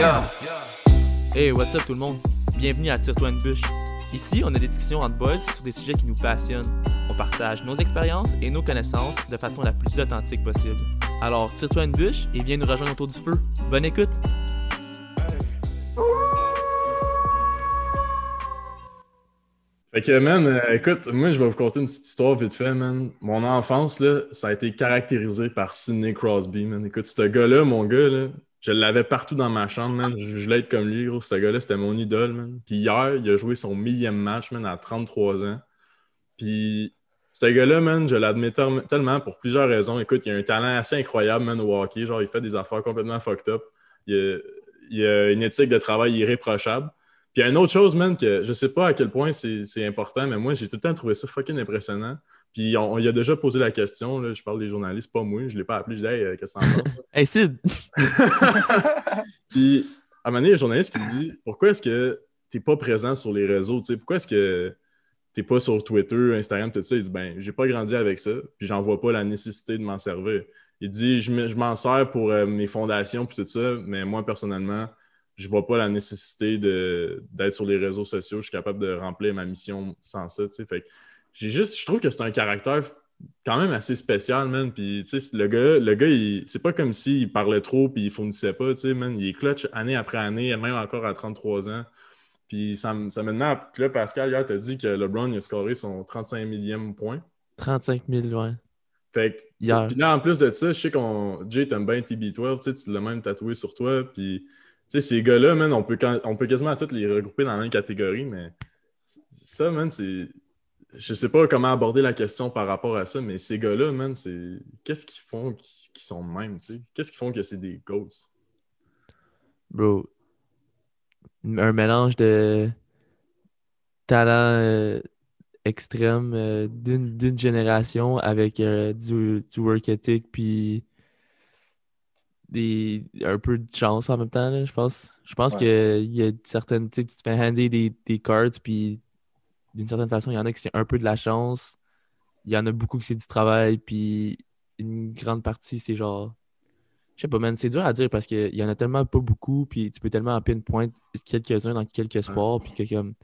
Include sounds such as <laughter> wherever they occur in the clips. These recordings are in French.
Yeah. Hey, what's up tout le monde? Bienvenue à Tire-toi une bûche. Ici, on a des discussions entre boys sur des sujets qui nous passionnent. On partage nos expériences et nos connaissances de façon la plus authentique possible. Alors, tire-toi une bûche et viens nous rejoindre autour du feu. Bonne écoute! Fait que, man, euh, écoute, moi, je vais vous conter une petite histoire vite fait, man. Mon enfance, là, ça a été caractérisé par Sidney Crosby, man. Écoute, ce gars-là, mon gars, là, je l'avais partout dans ma chambre. Je, voulais être comme lui, gros. Ce gars-là, c'était mon idole, man. Puis hier, il a joué son millième match, man, à 33 ans. Puis ce gars-là, man, je l'admets tellement pour plusieurs raisons. Écoute, il a un talent assez incroyable, man, au hockey. Genre, il fait des affaires complètement fucked up. Il a, a une éthique de travail irréprochable. Puis il y a une autre chose, man, que je sais pas à quel point c'est important, mais moi, j'ai tout le temps trouvé ça fucking impressionnant. Puis on, il a déjà posé la question, là, je parle des journalistes, pas moi, je l'ai pas appelé, je dis Hey, euh, qu'est-ce que t'en penses? <laughs> hey Sid! <laughs> <laughs> Puis à un moment donné, il y a un journaliste qui me dit Pourquoi est-ce que t'es pas présent sur les réseaux? sais Pourquoi est-ce que t'es pas sur Twitter, Instagram, tout ça? Il dit Ben, j'ai pas grandi avec ça, puis j'en vois pas la nécessité de m'en servir. Il dit Je m'en sers pour euh, mes fondations, puis tout ça, mais moi, personnellement, je vois pas la nécessité d'être sur les réseaux sociaux. Je suis capable de remplir ma mission sans ça. Fait j'ai juste, je trouve que c'est un caractère quand même assez spécial, man. Puis, le gars, le gars c'est pas comme s'il parlait trop puis il fournissait pas, tu sais, man. Il est clutch année après année, même encore à 33 ans. Puis ça, ça me demande, là, Pascal, hier, t'as dit que LeBron a scoré son 35 millième point. 35 000, ouais. Fait que, puis là, en plus de ça, je sais qu'on, Jay, t'aimes bien TB12, tu l'as même tatoué sur toi, puis sais, ces gars-là, man, on peut, on peut quasiment tous les regrouper dans la même catégorie, mais ça, man, c'est. Je sais pas comment aborder la question par rapport à ça, mais ces gars-là, man, c'est. Qu'est-ce qu'ils font qui sont de même, tu sais? Qu'est-ce qu'ils font que c'est des ghosts? Bro, un mélange de talent euh, extrême euh, d'une génération avec euh, du, du, work ethic puis des, un peu de chance en même temps, je pense. Je pense qu'il y a certaines. Tu te fais hander des, des cards, puis d'une certaine façon, il y en a qui c'est un peu de la chance. Il y en a beaucoup qui c'est du travail, puis une grande partie, c'est genre. Je sais pas, man, c'est dur à dire parce qu'il y en a tellement pas beaucoup, puis tu peux tellement en pinpoint quelques-uns dans quelques sports, puis que comme.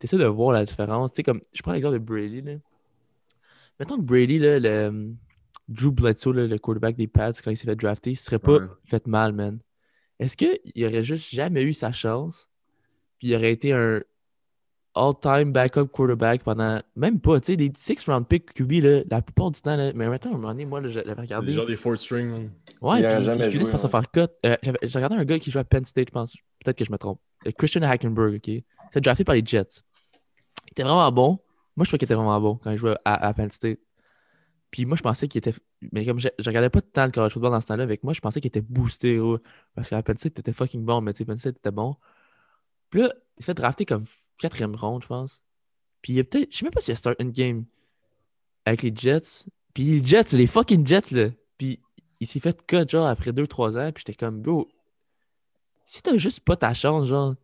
Tu essaies de voir la différence. Tu sais, comme. Je prends l'exemple de Brady, là. Mettons que Brady, là, le Drew Bledsoe, le quarterback des Pats, quand il s'est fait drafter, il serait pas fait mal, man. Est-ce qu'il aurait juste jamais eu sa chance, puis il aurait été un all-time backup quarterback pendant. Même pas, tu sais, des six round pick QB, là, la plupart du temps, là, mais maintenant, à un moment donné, moi, j'avais regardé. C'est genre des fourth string. Ouais, puis finissent par se faire cut. Euh, J'ai regardé un gars qui joue à Penn State, je pense. Peut-être que je me trompe. Euh, Christian Hackenberg, OK? Il s'est drafté par les Jets. Il était vraiment bon. Moi, je trouvais qu'il était vraiment bon quand il jouait à Penn State. Puis moi, je pensais qu'il était. Mais comme je, je regardais pas tant le college football dans ce temps-là, avec moi, je pensais qu'il était boosté. Parce qu'à Penn State, était fucking bon, mais tu sais, Penn State était bon. Puis là, il s'est fait drafter comme quatrième ronde, je pense. Puis il a peut-être. Je sais même pas s'il a start une game avec les Jets. Puis les Jets, les fucking Jets, là. Puis il s'est fait cut, genre, après 2-3 ans. Puis j'étais comme, bro, si t'as juste pas ta chance, genre,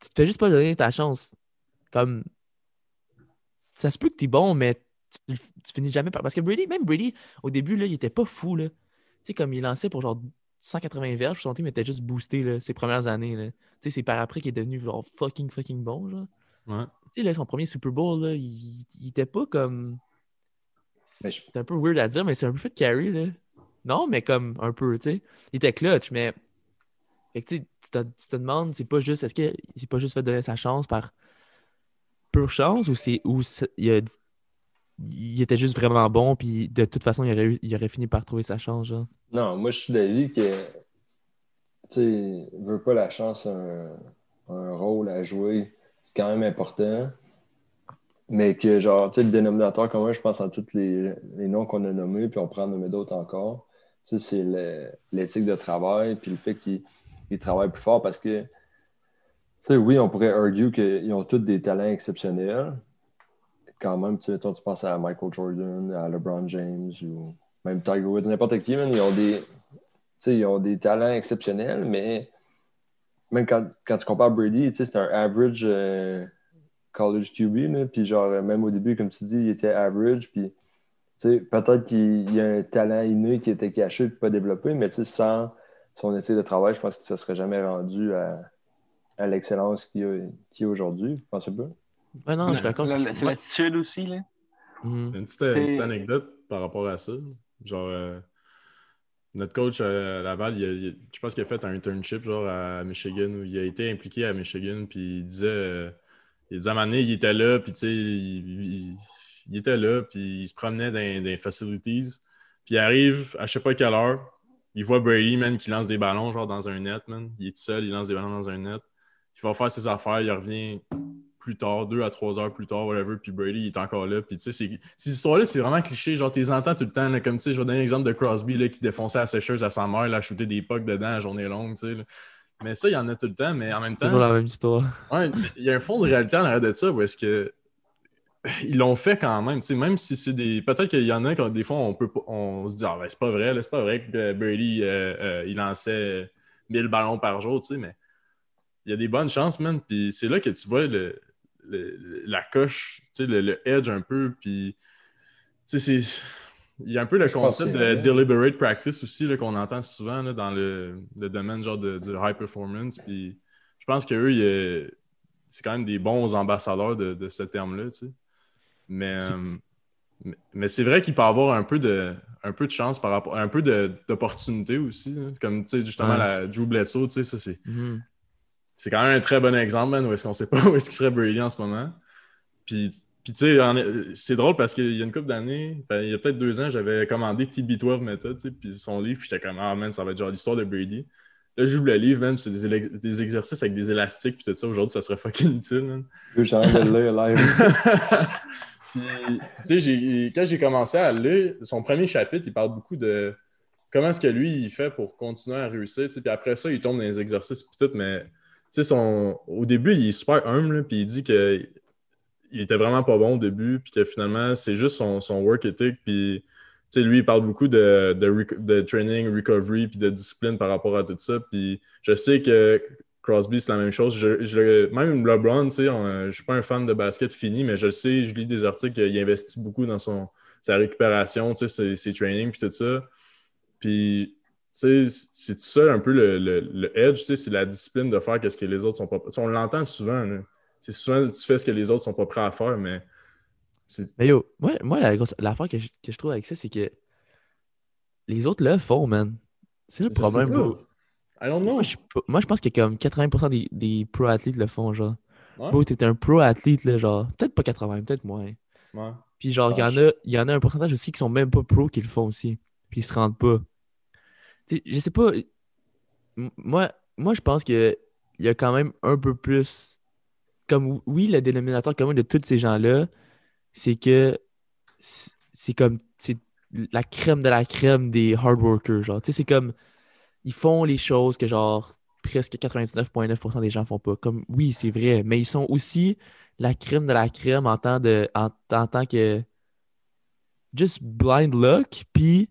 tu te fais juste pas donner ta chance. Comme. Ça se peut que t'es bon, mais tu, finis jamais par. Parce que Brady, même Brady, au début, là, il était pas fou. Là. Tu sais, comme il lançait pour genre 180 verges, son team était juste boosté là, ses premières années. Là. Tu sais, c'est par après qu'il est devenu genre fucking fucking bon. Genre. Ouais. Tu sais, là, son premier Super Bowl, là, il, il était pas comme. C'est un peu weird à dire, mais c'est un peu fait de carry, là. Non, mais comme un peu, tu sais. Il était clutch, mais. Fait que, tu, te, tu te demandes, c'est pas juste. Est-ce qu'il s'est pas juste fait donner sa chance par pure chance ou c'est. Ou il y a il était juste vraiment bon, puis de toute façon, il aurait, il aurait fini par trouver sa chance. Non, moi, je suis d'avis que, tu veut pas la chance, un, un, rôle à jouer, quand même important, mais que, genre, tu sais, le dénominateur commun, je pense à tous les, les noms qu'on a nommés, puis on prend en nommer d'autres encore, tu sais, c'est l'éthique de travail, puis le fait qu'il travaille plus fort parce que, tu sais, oui, on pourrait argue qu'ils ont tous des talents exceptionnels, quand même, tu, toi, tu penses à Michael Jordan, à LeBron James ou même Tiger Woods, n'importe qui, ils ont des. Ils ont des talents exceptionnels, mais même quand, quand tu compares Brady, c'est un average euh, college QB, puis genre, même au début, comme tu dis, il était average, puis peut-être qu'il y a un talent inné qui était caché et pas développé, mais sans, son éthique de travail, je pense qu'il ne se serait jamais rendu à, à l'excellence qu'il est aujourd'hui. Vous pensez pas? Ouais, non, je suis d'accord. C'est l'attitude aussi, là. Mhm. Une petite, une petite anecdote par rapport à ça. Genre, euh, notre coach à Laval, il a- il a- je pense qu'il a fait un internship genre à Michigan où il a été impliqué à Michigan. Puis il disait, euh, il disait à un moment donné, il était là, puis tu sais, il, il- il était là, puis il se promenait dans, dans les facilities. Puis il arrive à je sais pas quelle heure, il voit Brady, man, qui lance des ballons genre dans un net, man. Il est tout seul, il lance des ballons dans un net. Il va faire ses affaires, il revient plus tard, deux à trois heures plus tard, whatever, puis Brady il est encore là. Puis tu sais, c'est- ces histoires-là, c'est vraiment cliché. Genre, tu les entends tout le temps, là, comme tu sais, je vais donner l'exemple de Crosby là, qui défonçait la sécheuse à sa mère, là, shooter des pucks dedans à journée longue, tu sais. là. Mais ça, il y en a tout le temps, mais en même C'est temps, la même histoire. ouais, il y a un fond de réalité en arrière de ça où est-ce que ils l'ont fait quand même, tu sais, même si c'est des. Peut-être qu'il y en a quand des fois on peut on se dit Ah ben c'est pas vrai, c'est pas vrai que euh, Brady euh, euh, il lançait 1000 ballons par jour, tu sais, mais il y a des bonnes chances, man. Puis c'est là que tu vois le, le- la coche, le, le edge un peu, puis c'est. Il y a un peu le concept de deliberate practice aussi qu'on entend souvent là, dans le, le domaine genre de, du high performance. Puis je pense qu'eux, c'est quand même des bons ambassadeurs de, de ce terme-là, tu sais. Mais, C'est- euh, mais, mais c'est vrai qu'il peut avoir un peu de, un peu de chance par rapport, un peu d'opportunité aussi. Comme, tu sais, justement, Ouais. la Drew Bledsoe, tu sais, ça, c'est Mhm. C'est quand même un très bon exemple, man, où est-ce qu'on sait pas <laughs> où est-ce qu'il serait Brady en ce moment. Puis, puis tu sais, c'est drôle parce qu'il y a une couple d'années, ben, il y a peut-être deux ans, j'avais commandé TB12 Method, tu sais, puis son livre, puis j'étais comme, ah man, ça va être genre l'histoire de Brady. Là, j'ouvre le livre, man, puis c'est des, des exercices avec des élastiques, puis tout ça. Aujourd'hui, ça serait fucking utile, man. Envie de le lire live. <laughs> Puis, tu sais, quand j'ai commencé à le lire, son premier chapitre, il parle beaucoup de comment est-ce que lui, il fait pour continuer à réussir. tu sais. Puis après ça, il tombe dans les exercices, puis tout, mais sais, son... au début, il est super humble, puis il dit que il était vraiment pas bon au début, puis que finalement, c'est juste son, son work ethic, lui, il parle beaucoup de, de, training, recovery, puis de discipline par rapport à tout ça. Je sais que Crosby, c'est la même chose. Je, je même LeBron, tu sais, je suis pas un fan de basket fini, mais je le sais, je lis des articles qu'il investit beaucoup dans sa récupération, tu sais, ses, ses trainings, puis tout ça. C'est tout ça un peu le, le- le edge, tu sais, c'est la discipline de faire ce que les autres sont pas. sais, On l'entend souvent. C'est souvent tu fais ce que les autres sont pas prêts à faire, mais Mais yo, moi, moi la grosse- l'affaire que je, que je trouve avec ça, c'est que les autres le font, man. C'est le Je problème, pas. bro. I don't know. Moi, je, moi, je pense que comme 80% des, des pro-athlètes le font, genre. Ouais. Bro, t'es un pro-athlète, là, genre. Peut-être pas 80, peut-être moins. Ouais. Puis genre, il y, en a, y en a un pourcentage aussi qui sont même pas pro qui le font aussi. Puis ils se rendent pas. Je sais pas. Moi, moi je pense que il y a quand même un peu plus. Comme oui, le dénominateur commun de tous ces gens-là, c'est que c'est comme c'est la crème de la crème des hard workers. C'est comme ils font les choses que genre presque 99,9% des gens font pas. Comme oui, c'est vrai, mais ils sont aussi la crème de la crème en tant, de, en tant que just blind luck, puis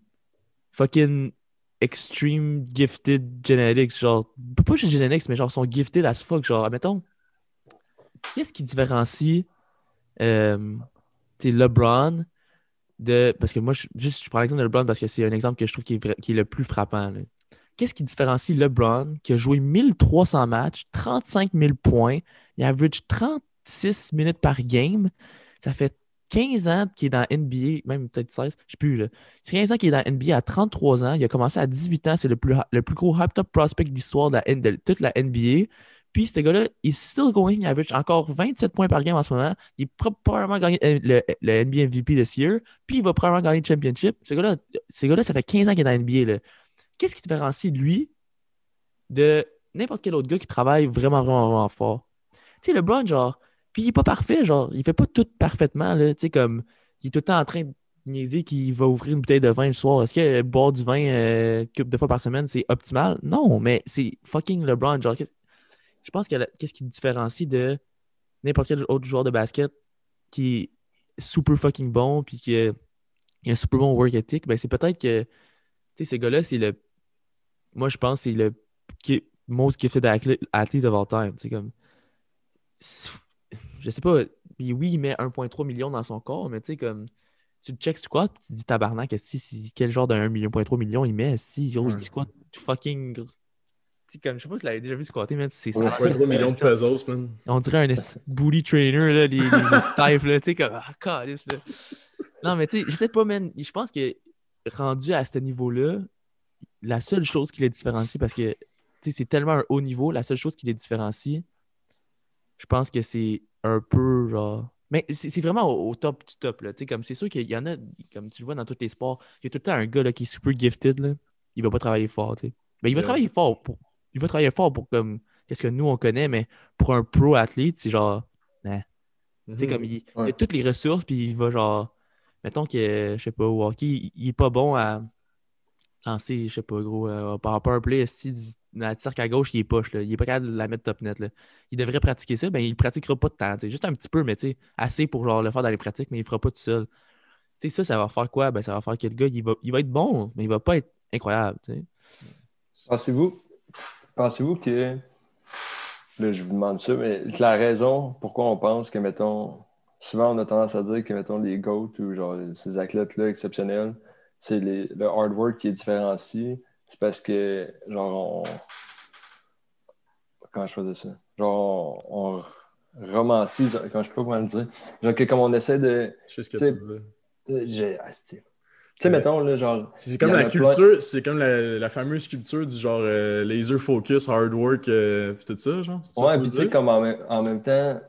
fucking extreme gifted genetics. Genre, pas juste genetics, mais genre sont gifted as fuck. Genre, admettons, qu'est-ce qui différencie euh, LeBron de. Parce que moi, juste, je prends l'exemple de LeBron parce que c'est un exemple que je trouve qui est, qui est le plus frappant. Qu'est-ce qui différencie LeBron qui a joué 1300 matchs, 35 000 points, il average 36 minutes par game. Ça fait 15 ans qu'il est dans NBA, même peut-être 16, je sais plus. Là. C'est 15 ans qu'il est dans NBA à 33 ans. Il a commencé à 18 ans. C'est le plus, le plus gros hype top prospect de l'histoire de, de toute la NBA. Puis ce gars-là, il est still going. Average encore 27 points par game en ce moment. Il est pro- probablement gagné euh, le, le NBA MVP this year. Puis il va probablement gagner le championship. Ce gars-là, ce gars-là, ça fait 15 ans qu'il est dans NBA. Qu'est-ce qui différencie lui de n'importe quel autre gars qui travaille vraiment, vraiment, vraiment fort? Tu sais, le LeBron, genre, puis il est pas parfait, genre, il fait pas tout parfaitement, là. Tu sais, comme, il est tout le temps en train de niaiser qu'il va ouvrir une bouteille de vin le soir. Est-ce que boire du vin euh, couple de fois par semaine, c'est optimal? Non, mais c'est fucking LeBron, genre, je pense que qu'est-ce qui le différencie de n'importe quel autre joueur de basket qui est super fucking bon, puis qui a, un super bon work ethic, ben c'est peut-être que, tu sais, ce gars-là, c'est le, moi, je pense c'est le qui- most gifted athlete of all time, tu sais, comme, je sais pas, puis oui, il met 1,3 million dans son corps, mais tu sais, comme, tu le check squat, tu te dis tabarnak, si, si, quel genre de 1,3 million il met, si, gros, Ouais. il squat fucking sais, comme, je sais pas si tu l'avais déjà vu squatter, mais c'est ça. Ouais, 3 millions de pesos, man. On dirait un bully trainer, là, les, les, les <laughs> types, là, tu sais, comme, ah, calice, là. Non, mais tu sais, je sais pas, man, je pense que rendu à ce niveau-là, la seule chose qui les différencie, parce que, tu sais, c'est tellement un haut niveau, la seule chose qui les différencie, je pense que c'est un peu, genre... Mais c'est vraiment au, au top du top, là, comme, c'est sûr qu'il y en a, comme tu le vois dans tous les sports, il y a tout le temps un gars, là, qui est super gifted, là, il va pas travailler fort. Mais il va Yeah. travailler fort pour... Il va travailler fort pour, comme, qu'est-ce que nous, on connaît, mais pour un pro athlète, c'est genre... Tu sais, comme il, il a toutes les ressources, puis il va genre. Mettons que, je sais pas, au hockey, il, il est pas bon à lancer, je sais pas, gros, euh, par un play, du- la cirque à gauche, il est poche, là. Il est pas capable de la mettre top net, là. Il devrait pratiquer ça, ben il pratiquera pas de temps, juste un petit peu, mais tu sais, assez pour genre le faire dans les pratiques, mais il fera pas tout seul. Tu sais, ça, ça va faire quoi? Ben, ça va faire que le gars, il va, il va être bon, mais il va pas être incroyable. Pensez-vous pensez-vous que là, je vous demande ça, mais la raison pourquoi on pense que, mettons, souvent on a tendance à dire que, mettons, les GOAT ou genre ces athlètes-là exceptionnels, c'est le hard work qui est différencié. C'est parce que, genre, on. Comment je faisais ça? Genre, on, on romantise, quand je sais pas comment le dire? Genre, que comme on essaie de. Je sais ce que C'est- tu veux dire. euh, j'ai- ah, Tu sais, mettons, là, genre. C'est comme la plein. culture, c'est comme la, la fameuse culture du genre euh, laser focus, hard work, euh, pis tout ça, genre. Ouais, tu puis veux tu sais, dire? comme en en même temps,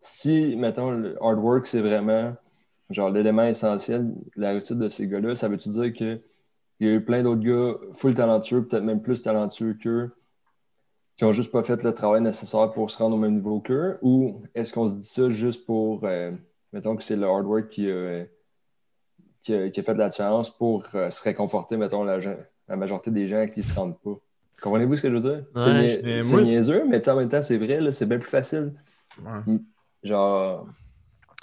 si, mettons, le hard work, c'est vraiment genre l'élément essentiel la réussite de ces gars-là, ça veut-tu dire qu'il y a eu plein d'autres gars full talentueux, peut-être même plus talentueux qu'eux, qui ont juste pas fait le travail nécessaire pour se rendre au même niveau qu'eux, ou est-ce qu'on se dit ça juste pour, euh, mettons que c'est le hard work qui a, qui a, qui a fait de la différence pour euh, se réconforter, mettons, la, majorité des gens qui se rendent pas? Comprenez-vous ce que je veux dire? Ouais, c'est mais moi, niaiseux, mais tu en même temps, c'est vrai, c'est bien plus facile. Ouais. Genre,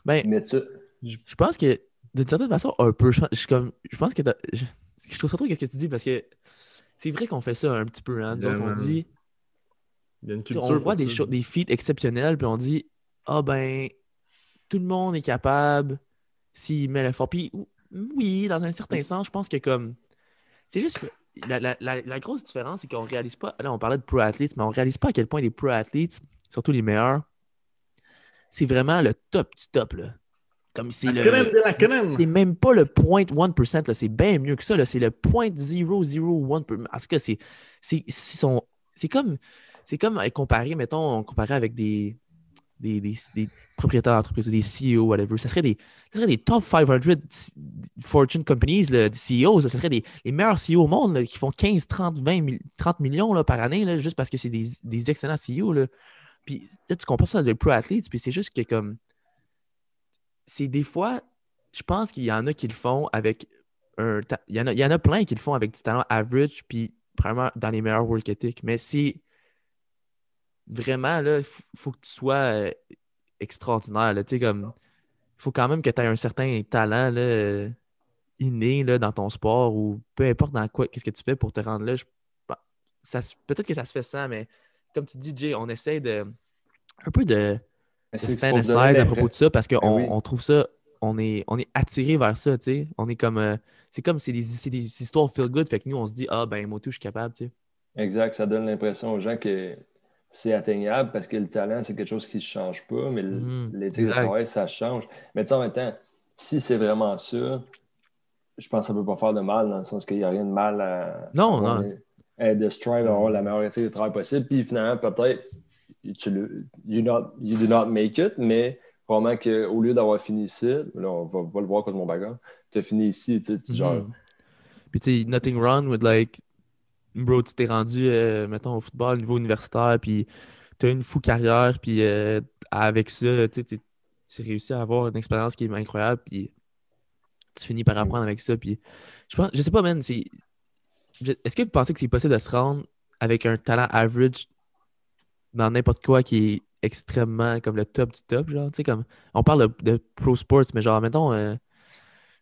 Ben, mettre ça. Je pense que, d'une certaine façon, un peu. Je, comme, je pense que je, je trouve ça trop qu'est-ce que tu dis parce que c'est vrai qu'on fait ça un petit peu. Hein. Nous Yeah, autres, on dit, Il y a une tu sais, culture. on voit des, ça. des feats exceptionnels, puis on dit, ah ben, tout le monde est capable s'il met l'effort. Puis oui, dans un certain sens, je pense que comme. C'est juste que la, la- la- la grosse différence, c'est qu'on réalise pas. Là, on parlait de pro athletes, mais on réalise pas à quel point les pro athletes, surtout les meilleurs, c'est vraiment le top du top. Là. Comme c'est La le. crème de la crème! C'est même pas le 0.1%, là, c'est bien mieux que ça. C'est le 0.001%. En tout cas, c'est, comme, c'est comme euh, comparer, mettons, comparer avec des, des, des, des propriétaires d'entreprise ou des CEO, whatever. Ça serait des, ça serait des top 500 Fortune companies, là, des CEOs. Ça serait des, les meilleurs CEO au monde là, qui font 15, 30, 20, mille- 30 millions là, par année, là, juste parce que c'est des, des excellents CEO. Là. Puis là, tu compares ça avec le pro athlete, puis c'est juste que comme. C'est des fois, je pense qu'il y en a qui le font avec un. Il y, en a, il y en a plein qui le font avec du talent average, puis vraiment dans les meilleurs work ethic. Mais c'est vraiment, là, il faut que tu sois euh, extraordinaire. Comme. Il faut quand même que tu aies un certain talent là, euh, inné là, dans ton sport ou peu importe dans quoi, qu'est-ce que tu fais pour te rendre là. je- Peut-être que ça se fait sans, mais comme tu dis, Jay, on essaie de. Un peu de C'est donner à propos de ça parce qu'on Ben oui. on trouve ça, on est, on est attiré vers ça, tu sais. On est comme, euh, c'est comme, c'est des, c'est des histoires feel good, fait que nous, on se dit, ah ben, moi tout, je suis capable, tu sais. Exact, ça donne l'impression aux gens que c'est atteignable parce que le talent, c'est quelque chose qui ne change pas, mais Mhm, l'éthique de travail, ça change. Mais tu sais, en même temps, si c'est vraiment ça, je pense que ça ne peut pas faire de mal, dans le sens qu'il n'y a rien de mal à, Non, non. à- de strive à avoir la meilleure éthique de travail possible. Puis finalement, peut-être, tu le, you, not, you do not make it, mais probablement qu'au lieu d'avoir fini ici, là, on va, va le voir contre mon bagarre, tu as fini ici, tu sais, tu- genre. Puis tu sais, nothing wrong with like, bro, tu t'es rendu, euh, mettons, au football au niveau universitaire, puis t'as une fou carrière, puis euh, avec ça, tu sais, tu réussis à avoir une expérience qui est incroyable, puis tu finis par apprendre avec ça, puis je pense, je sais pas, man, c'est... Est-ce que vous pensez que c'est possible de se rendre avec un talent average dans n'importe quoi qui est extrêmement comme le top du top, genre, tu sais, comme, on parle de, de pro sports, mais genre, mettons, euh,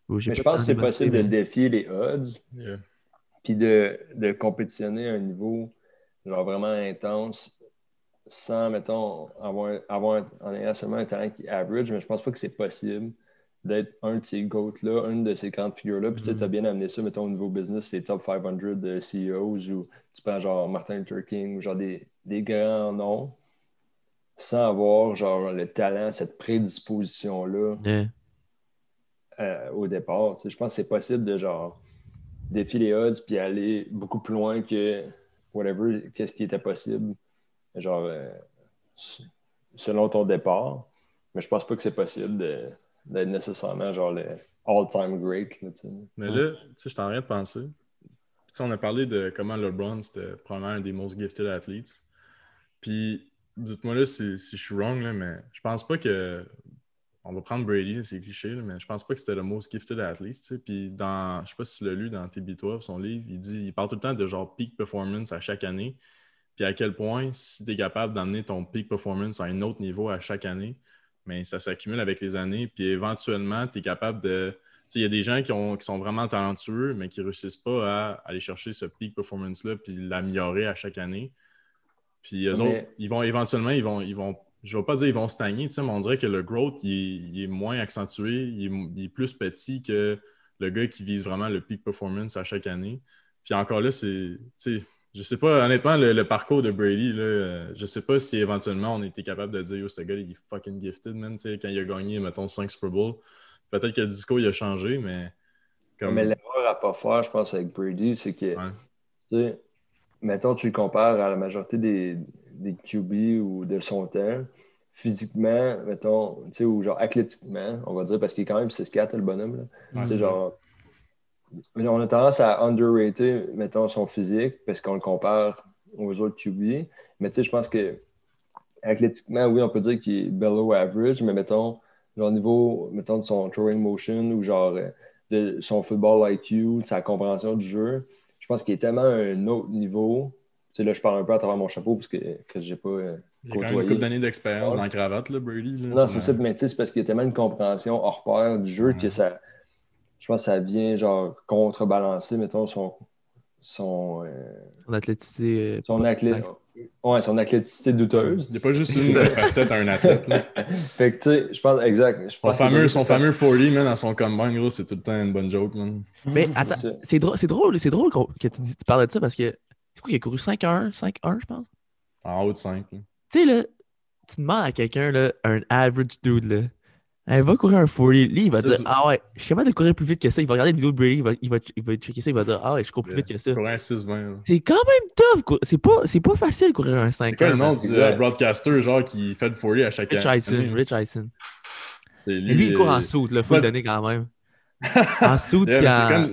oh, mais je pense que c'est possible mais- de défier les odds. Yeah. puis de, de compétitionner à un niveau genre vraiment intense sans, mettons, avoir, avoir en ayant seulement un talent qui est average, mais je pense pas que c'est possible d'être un de ces GOAT-là, une de ces grandes figures-là. Puis tu as bien amené ça, mettons, au niveau business, les top 500 de CEOs ou tu prends genre Martin Luther King ou genre des, des grands noms sans avoir genre le talent, cette prédisposition-là euh, au départ. je pense que c'est possible de genre défier les odds puis aller beaucoup plus loin que whatever, qu'est-ce qui était possible, genre euh, selon ton départ. Mais je pense pas que c'est possible d'être nécessairement genre le all-time great. Mais là, tu sais, je suis en train de penser. on a parlé de comment LeBron, c'était probablement un des most gifted athletes. Puis, dites-moi là si, je suis wrong, là, mais je pense pas que. On va prendre Brady, c'est cliché, mais je pense pas que c'était le most gifted athlete. Puis, dans, je sais pas si tu l'as lu dans TB12, son livre, il dit il parle tout le temps de genre peak performance à chaque année. Puis, à quel point, si tu es capable d'amener ton peak performance à un autre niveau à chaque année, mais ça s'accumule avec les années. Puis, éventuellement, tu es capable de. Il y a des gens qui, qui, sont vraiment talentueux, mais qui ne réussissent pas à aller chercher ce peak performance-là puis l'améliorer à chaque année. Puis eux autres, ils vont éventuellement, ils vont, ils vont, je ne vais pas dire qu'ils vont stagner, mais on dirait que le growth, il est, moins accentué, il est, plus petit que le gars qui vise vraiment le peak performance à chaque année. Puis encore là, c'est, je sais pas, honnêtement, le, parcours de Brady, là, euh, je sais pas si éventuellement on était capable de dire, yo, ce gars, il est fucking gifted, man, quand il a gagné, mettons, 5 Super Bowl. Peut-être que le discours, il a changé, mais. Mais l'erreur à pas faire, je pense, avec Brady, c'est que, mettons, tu le compares à la majorité des, des QB ou de son temps, physiquement, mettons, tu sais, ou genre athlétiquement, on va dire, parce qu'il est quand même 6'4, le bonhomme. Là. genre. On a tendance à underrater, mettons, son physique parce qu'on le compare aux autres QB. Mais tu sais, je pense que athlétiquement, oui, on peut dire qu'il est below average, mais mettons, genre au niveau, mettons, de son throwing motion ou genre de son football IQ, de sa compréhension du jeu, je pense qu'il est tellement à un autre niveau. Tu sais, là, je parle un peu à travers mon chapeau parce que, que j'ai pas. Euh, il y a quand même une couple d'années d'expérience dans la cravate, là, Brady. Non, c'est ça, mais tu sais, c'est parce qu'il y a tellement une compréhension hors pair du jeu que ça. Je pense que ça vient, genre, contrebalancer, mettons, son. Son, euh, son athléticité. Euh, son. Ouais, son athléticité douteuse. Il n'y a pas juste une facette à un athlète. <laughs> fait que, tu sais, je pense, exact. Je pense son fameux, son fameux 40, man, dans son combine, gros, c'est tout le temps une bonne joke, man. Mais attends, c'est drôle, c'est drôle, c'est drôle que tu, tu parles de ça parce que, c'est quoi, il a couru 5-1, 5-1, je pense? En haut de 5. Tu sais, là, tu demandes à quelqu'un, là, un average dude, là, elle va courir un 40. Lui, il va dire Ah ouais, je suis capable de courir plus vite que ça. Il va regarder la vidéo de Brady, il va, il va, il va checker ça, il va dire Ah ouais, je cours plus vite que ça. Courir un 6-20. C'est quand même tough. C'est pas, pas facile de courir un 5 C'est quoi le nom du euh, broadcaster genre qui fait le 40 à chaque Rich année? Rich Eisen. Lui, lui, il court en soute, il faut le donner quand même. <laughs> en soute, yeah,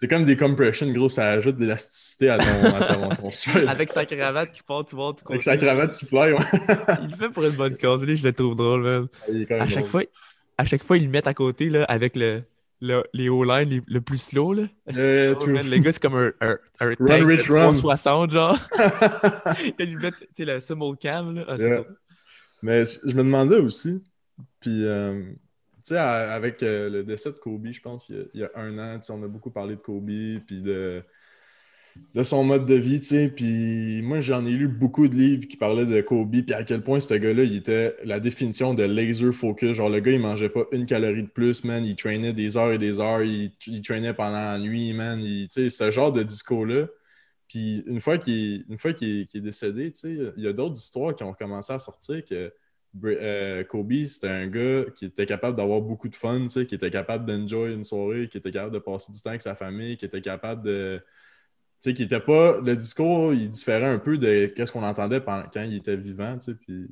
c'est comme des compressions, gros, ça ajoute de l'élasticité à ton, à ton, <laughs> Avec sa cravate qui part, tu vois, tout Avec sa cravate qui fly, ouais. <laughs> il le fait pour une bonne cause, lui, je le trouve drôle, même. À chaque, fois, à chaque fois, ils le mettent à côté, là, avec le, le les O-line le plus slow, là. Euh, le gars, c'est comme un, un, un tank de 360, genre. <laughs> ils lui mettent, tu sais, le sumo cam, là. Ah, Mais je me demandais aussi, puis... Euh, avec euh, le décès de Kobe, je pense, il y a, un an, on a beaucoup parlé de Kobe, puis de, de son mode de vie, tu sais. Puis moi, j'en ai lu beaucoup de livres qui parlaient de Kobe, puis à quel point ce gars-là, il était la définition de laser focus. Genre, le gars, il mangeait pas une calorie de plus, man. Il traînait des heures et des heures. Il, traînait pendant la nuit, man. Tu sais, ce genre de discours-là. Puis une fois qu'il est, décédé, tu sais, il y a d'autres histoires qui ont commencé à sortir que euh, Kobe, c'était un gars qui était capable d'avoir beaucoup de fun, qui était capable d'enjoy une soirée, qui était capable de passer du temps avec sa famille, qui était capable de. Tu sais, qui était pas. Le discours, il différait un peu de ce qu'on entendait quand il était vivant, tu sais. Puis,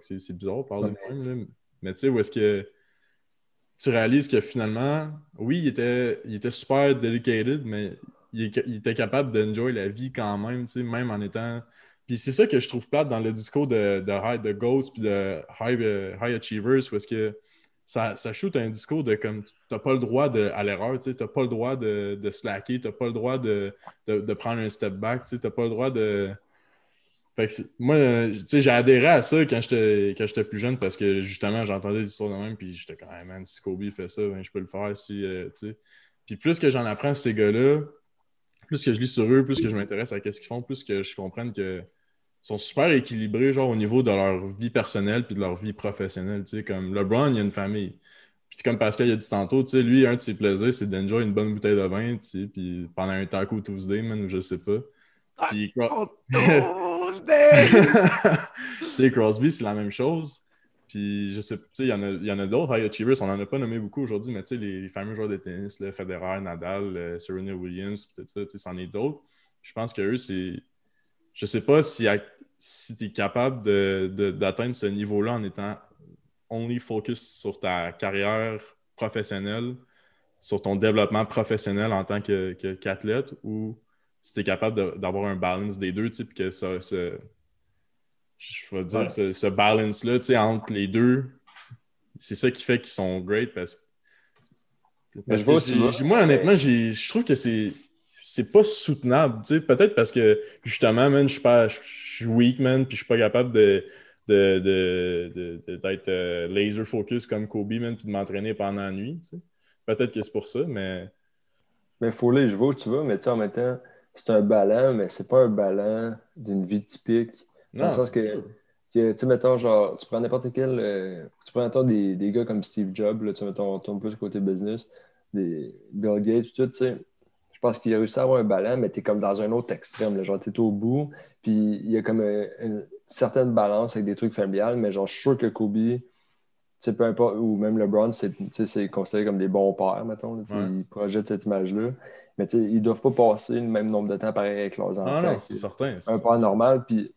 c'est bizarre de parler de même, Mais tu sais, où est-ce que tu réalises que finalement, oui, il était, il était super dedicated, mais il, il était capable d'enjoy la vie quand même, tu sais, même en étant puis c'est ça que je trouve plate dans le discours de, de, high, de Goats puis de High, euh, high Achievers, parce que ça, ça shoot un discours de comme tu n'as pas le droit de, à l'erreur, tu n'as pas le droit de, de slacker, tu n'as pas le droit de, de, prendre un step back, tu n'as pas le droit de. Fait que moi, j'ai adhéré à ça quand j'étais plus jeune parce que justement, j'entendais des histoires de même, puis j'étais quand même, si Kobe fait ça, ben, je peux le faire si. Euh, puis plus que j'en apprends ces gars-là, plus que je lis sur eux, plus que je m'intéresse à ce qu'ils font, plus que je comprenne que sont super équilibrés, genre au niveau de leur vie personnelle puis de leur vie professionnelle. Tu sais, comme LeBron, il y a une famille. Puis comme Pascal a dit tantôt, tu sais, lui, un de ses plaisirs, c'est d'enjoy une bonne bouteille de vin, tu sais, puis pendant un taco Tuesday, man, ou je sais pas. Puis, <laughs> tu sais, Crosby, c'est la même chose. Puis, je sais, tu sais, il y en a, il y en a d'autres high achievers, on n'en a pas nommé beaucoup aujourd'hui, mais tu sais, les, les fameux joueurs de tennis, là, Federer, Nadal, euh, Serena Williams, peut-être ça, tu sais, c'en est d'autres. Je pense qu'eux, c'est. Je sais pas si, tu es capable de- de- d'atteindre ce niveau-là en étant only focus sur ta carrière professionnelle, sur ton développement professionnel en tant que- que- qu'athlète, ou si tu es capable d'avoir un balance des deux, puis que ça, ça- je vais dire, Ouais. ce, ce balance-là, tu sais, entre les deux, c'est ça qui fait qu'ils sont great parce que. Parce moi, honnêtement, je trouve que c'est. C'est pas soutenable, tu sais. Peut-être parce que, justement, man, je suis pas. Je je suis weak, man, puis je suis pas capable de. de- de- de- de- d'être euh, laser focus comme Kobe, man, puis de m'entraîner pendant la nuit, tu sais. Peut-être que c'est pour ça, mais. Mais faut les jouer, tu vois, mais tu sais, en même temps, c'est un ballon, mais c'est pas un ballon d'une vie typique. Dans le sens que- tu sais, mettons, genre, tu prends n'importe quel. euh, tu prends, mettons, des, des gars comme Steve Jobs, là, tu sais, mettons, on tourne plus côté business, des Bill Gates, tout, tu sais. Je pense qu'il a réussi à avoir un ballon, mais t'es comme dans un autre extrême, là, genre, t'es au bout, puis il y a comme euh, une certaine balance avec des trucs familiales, mais genre, je suis sûr que Kobe, tu peu importe, ou même LeBron, c'est tu considéré comme des bons pères, mettons, là, tu sais, Ouais. ils projettent cette image-là. Mais tu sais, ils doivent pas passer le même nombre de temps pareil avec leurs enfants. Ah non, C'est- certain. un certain. père normal. Puis,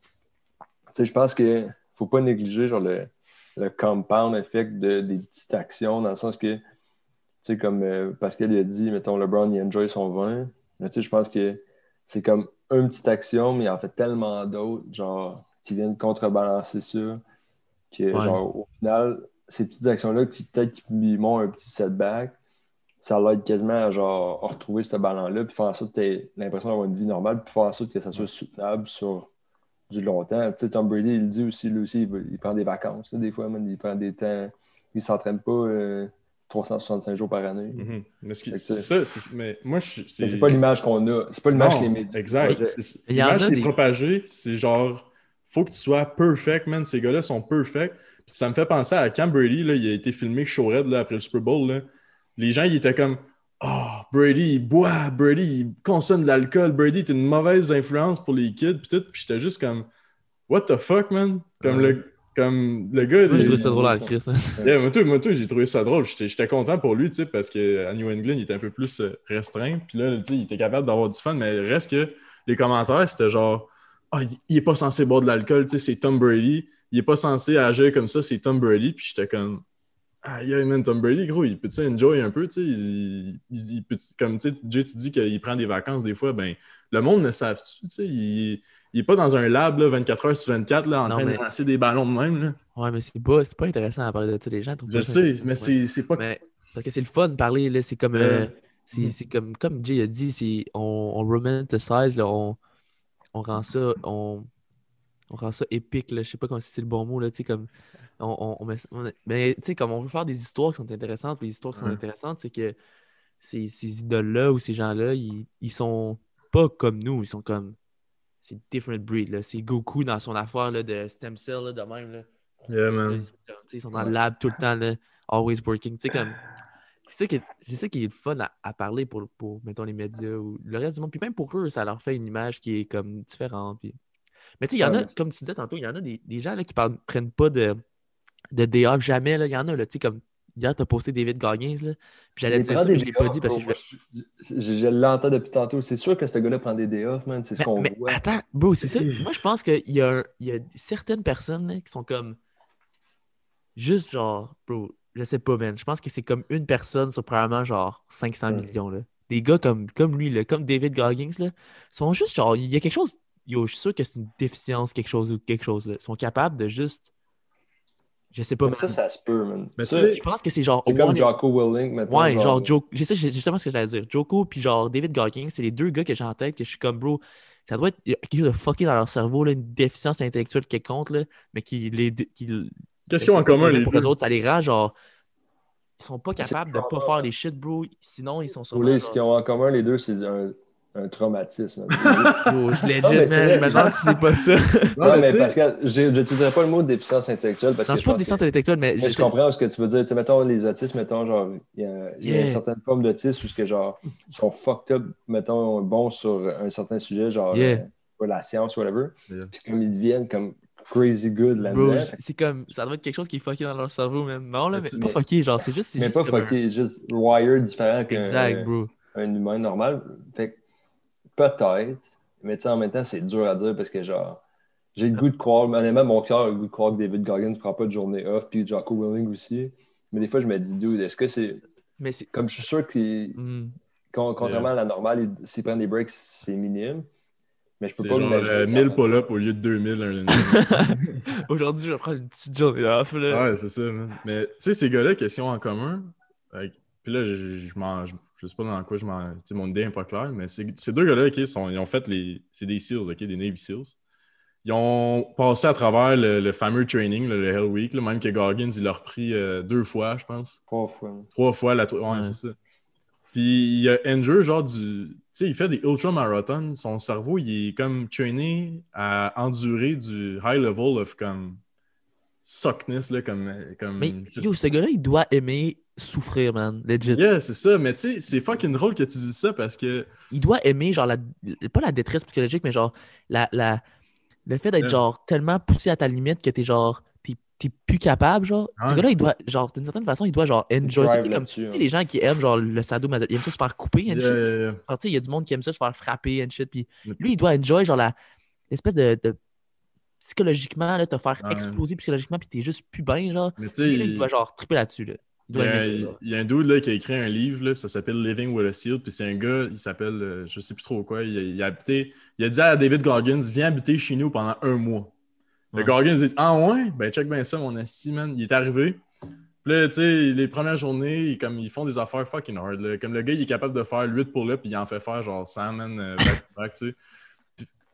tu sais, je pense que faut pas négliger genre, le, le compound effect de, des petites actions, dans le sens que, tu sais, comme euh, Pascal a dit, mettons, LeBron, il enjoy son vin. Mais tu sais, je pense que c'est comme une petite action, mais il en fait tellement d'autres, genre, qui viennent contrebalancer ça, que, Ouais. genre, au final, ces petites actions-là, qui peut-être qui lui montrent un petit setback, ça l'aide quasiment à genre à retrouver ce ballon-là, puis faire en sorte que tu aies l'impression d'avoir une vie normale, puis faire en sorte que ça soit soutenable sur du long temps. Tu sais, Tom Brady, il dit aussi, lui aussi, il, prend des vacances. là, des fois, man, il prend des temps. Il ne s'entraîne pas euh, 365 jours par année. Mais ce qui- Fait que c'est ça, c'est- mais moi, je C'est pas l'image qu'on a. C'est pas l'image que les médias Exact. projettent. C'est- Il y en L'image a qui est des- propagée, c'est genre, faut que tu sois perfect, man. Ces gars-là sont perfect. Puis ça me fait penser à Cam Brady, là, il a été filmé chaud raide, là, après le Super Bowl. Là. Les gens, ils étaient comme, oh, Brady, il boit, Brady, il consomme de l'alcool, Brady est une mauvaise influence pour les kids, puis tout. Puis j'étais juste comme, what the fuck, man? Comme, le, comme le gars. Moi, je il- trouve ça drôle à. Chris. <laughs> Yeah, moi, tout, moi, tout, j'ai trouvé ça drôle. J'étais j'étais content pour lui, tu sais, parce qu'à New England, il était un peu plus euh, restreint. Puis là, tu sais, il était capable d'avoir du fun, mais reste que les commentaires, c'était genre Ah, il, il est pas censé boire de l'alcool, tu sais, c'est Tom Brady. Il est pas censé agir comme ça, c'est Tom Brady. Puis j'étais comme Ah, yeah, man, Tom Brady, gros, il peut-tu enjoy un peu, tu sais. Il, il- il peut comme, tu sais, Jay, tu dis qu'il prend des vacances des fois, ben, le monde ne savent-tu, tu sais. Il, il est pas dans un lab, là, 24 heures sur 24, là, en Non, train mais- de lancer des ballons de même, là. Ouais, mais c'est pas, pas intéressant à parler de ça. Les gens Je sais, mais c'est pas Mais parce que c'est le fun de parler, là. C'est comme. Euh, euh, c'est mhm. c'est comme, comme Jay a dit, on, on romanticize, là, on, on rend ça. On, on rend ça épique, là. Je sais pas comment c'est le bon mot, là. Tu sais, comme. On, on- on met- on- mais tu sais, comme on veut faire des histoires qui sont intéressantes, les histoires qui sont Ouais. intéressantes, c'est que ces, ces idoles-là ou ces gens-là, ils, ils sont pas comme nous, ils sont comme. C'est different breed, là. C'est Goku dans son affaire là, de stem cell, là, de même, là. Yeah, man. Ils sont, comme, tu sais, ils sont dans le lab tout le temps, là, always working. Tu sais, comme. C'est ça, qui est, c'est ça qui est le fun à, à parler pour, pour, mettons, les médias ou le reste du monde. Puis même pour eux, ça leur fait une image qui est comme différente. Puis... Mais tu sais, il y en Ouais, a, comme tu disais tantôt, il y en a des, des gens là, qui parlent, prennent pas de, de day off jamais. Là. Il y en a, tu sais, comme hier, tu as posté David Goggins. Là, puis j'allais dire ça, mais je l'ai pas dit parce que bro. je je, je- je l'entends depuis tantôt. C'est sûr que ce gars-là prend des day off, man. C'est ce qu'on voit. attends, bro, c'est ça. <clears throat> Moi, je pense qu'il y, a un- il y a certaines personnes là, qui sont comme. Juste genre, bro, je sais pas, man. Je pense que c'est comme une personne sur probablement genre 500 Ouais. millions. Là. Des gars comme, comme lui, là, comme David Goggins, là, sont juste genre. Il y a quelque chose. Yo, je suis sûr que c'est une déficience, quelque chose ou quelque chose. Là. Ils sont capables de juste. Je sais pas, Mais ça, ça se peut, man. Mais Ça, tu sais, Je pense que c'est genre. c'est comme Jocko Willing, maintenant. Ouais, genre, Joe. Ça, j'ai justement ce que j'allais dire. Joko puis genre David Goggins, c'est les deux gars que j'ai en tête que je suis comme bro. Ça doit être quelque chose de fucké dans leur cerveau, là, une déficience intellectuelle quelconque, là, mais qui les. Qui, Qu'est-ce qu'ils ont en commun, les pour deux? eux autres, ça les rend genre. Ils sont pas capables de pas faire les shit, bro. Sinon, ils sont sur. Ce qu'ils ont en commun, les deux, c'est un- un traumatisme. <laughs> Oh, je l'ai dit, mais. Je me demande si c'est pas ça. Non, Non, mais mais tu sais- Pascal, je n'utiliserai pas le mot déficience intellectuelle parce Non, que je pas que- sciences intellectuelles, mais. mais je comprends ce que tu veux dire. Tu sais, mettons, les autistes, mettons, genre, il y a, y une certaine forme d'autisme où ce que, genre, ils sont fucked up, mettons, bons sur un certain sujet, genre, Yeah. euh, ou la science, whatever. Yeah. Puis comme ils deviennent comme crazy good là-dedans. c'est comme. Ça doit être quelque chose qui est fucké dans leur cerveau, man. Non, là, Mais mais pas fucké, genre, c'est juste. Mais juste pas un- fucké, juste wired différent qu'un humain normal. Fait que peut-être, mais tu sais, en même temps, c'est dur à dire parce que, genre, j'ai le goût de croire, honnêtement, mon cœur a le goût de croire que David Goggins ne prend pas de journée off, puis Jocko Willing aussi. Mais des fois, je me dis, dude, est-ce que c'est. Mais c'est. Comme je suis sûr que, Hmm. contrairement à la normale, il- s'il prend des breaks, c'est minime. Mais je peux C'est pas genre euh, quand 1000 même. pull-up au lieu de 2000 un lundi. <laughs> Aujourd'hui, je vais prendre une petite journée off, là. Ouais, c'est ça, man. Mais tu sais, ces gars-là, qu'est-ce qu'ils ont en commun? Puis là, je, je, je sais pas dans quoi je m'en. Tu sais, mon idée n'est pas claire, mais ces, deux gars-là, OK, sont, ils ont fait les. C'est des SEALs, OK, des Navy SEALs. Ils ont passé à travers le, le fameux training, le Hell Week, là, même que Goggins, il l'a repris euh, deux fois, je pense. Trois fois. Trois fois, la. Ouais, Ouais. c'est ça. Puis il y a Andrew, genre du. Tu sais, il fait des ultra-marathons. Son cerveau, il est comme traîné à endurer du high level of comme. Suckness, là, comme. comme Mais yo, ce gars-là, il doit aimer souffrir, man. Legit. Yeah, c'est ça. Mais tu sais, c'est fucking drôle que tu dises ça parce que. Il doit aimer, genre, la... pas la détresse psychologique, mais genre, la, la... le fait d'être, Ouais. genre, tellement poussé à ta limite que t'es, genre, t'es t'es plus capable, genre. Ce gars-là, il doit, genre, d'une certaine façon, il doit, genre, enjoy. Tu sais, comme, là-dessus, tu sais, hein. les gens qui aiment, genre, le sadomaso, ils aiment ça se faire couper, and Yeah, shit. yeah, yeah. Genre, tu sais, il y a du monde qui aime ça se faire frapper, and shit. Puis lui, il doit enjoy, genre, la... l'espèce de. de- psychologiquement, là, te faire Ouais. exploser psychologiquement, puis t'es juste plus bien, genre. Mais tu il il, doit, genre, triper là-dessus, là. Il il y a, ça, un- genre. il y a un dude là, qui a écrit un livre, là, ça s'appelle Living with a Seal. Puis c'est un gars, il s'appelle, euh, je sais plus trop quoi, il a, il a habité, il a dit à David Goggins, viens habiter chez nous pendant un mois. Le Ouais. Goggins dit, ah ouais, ben check bien ça, mon assis, man. Il est arrivé. Puis là, tu sais, les premières journées, ils, comme, ils font des affaires fucking hard. là. Comme le gars, il est capable de faire 8 pour là, puis il en fait faire genre 100, man, euh, back back, tu sais.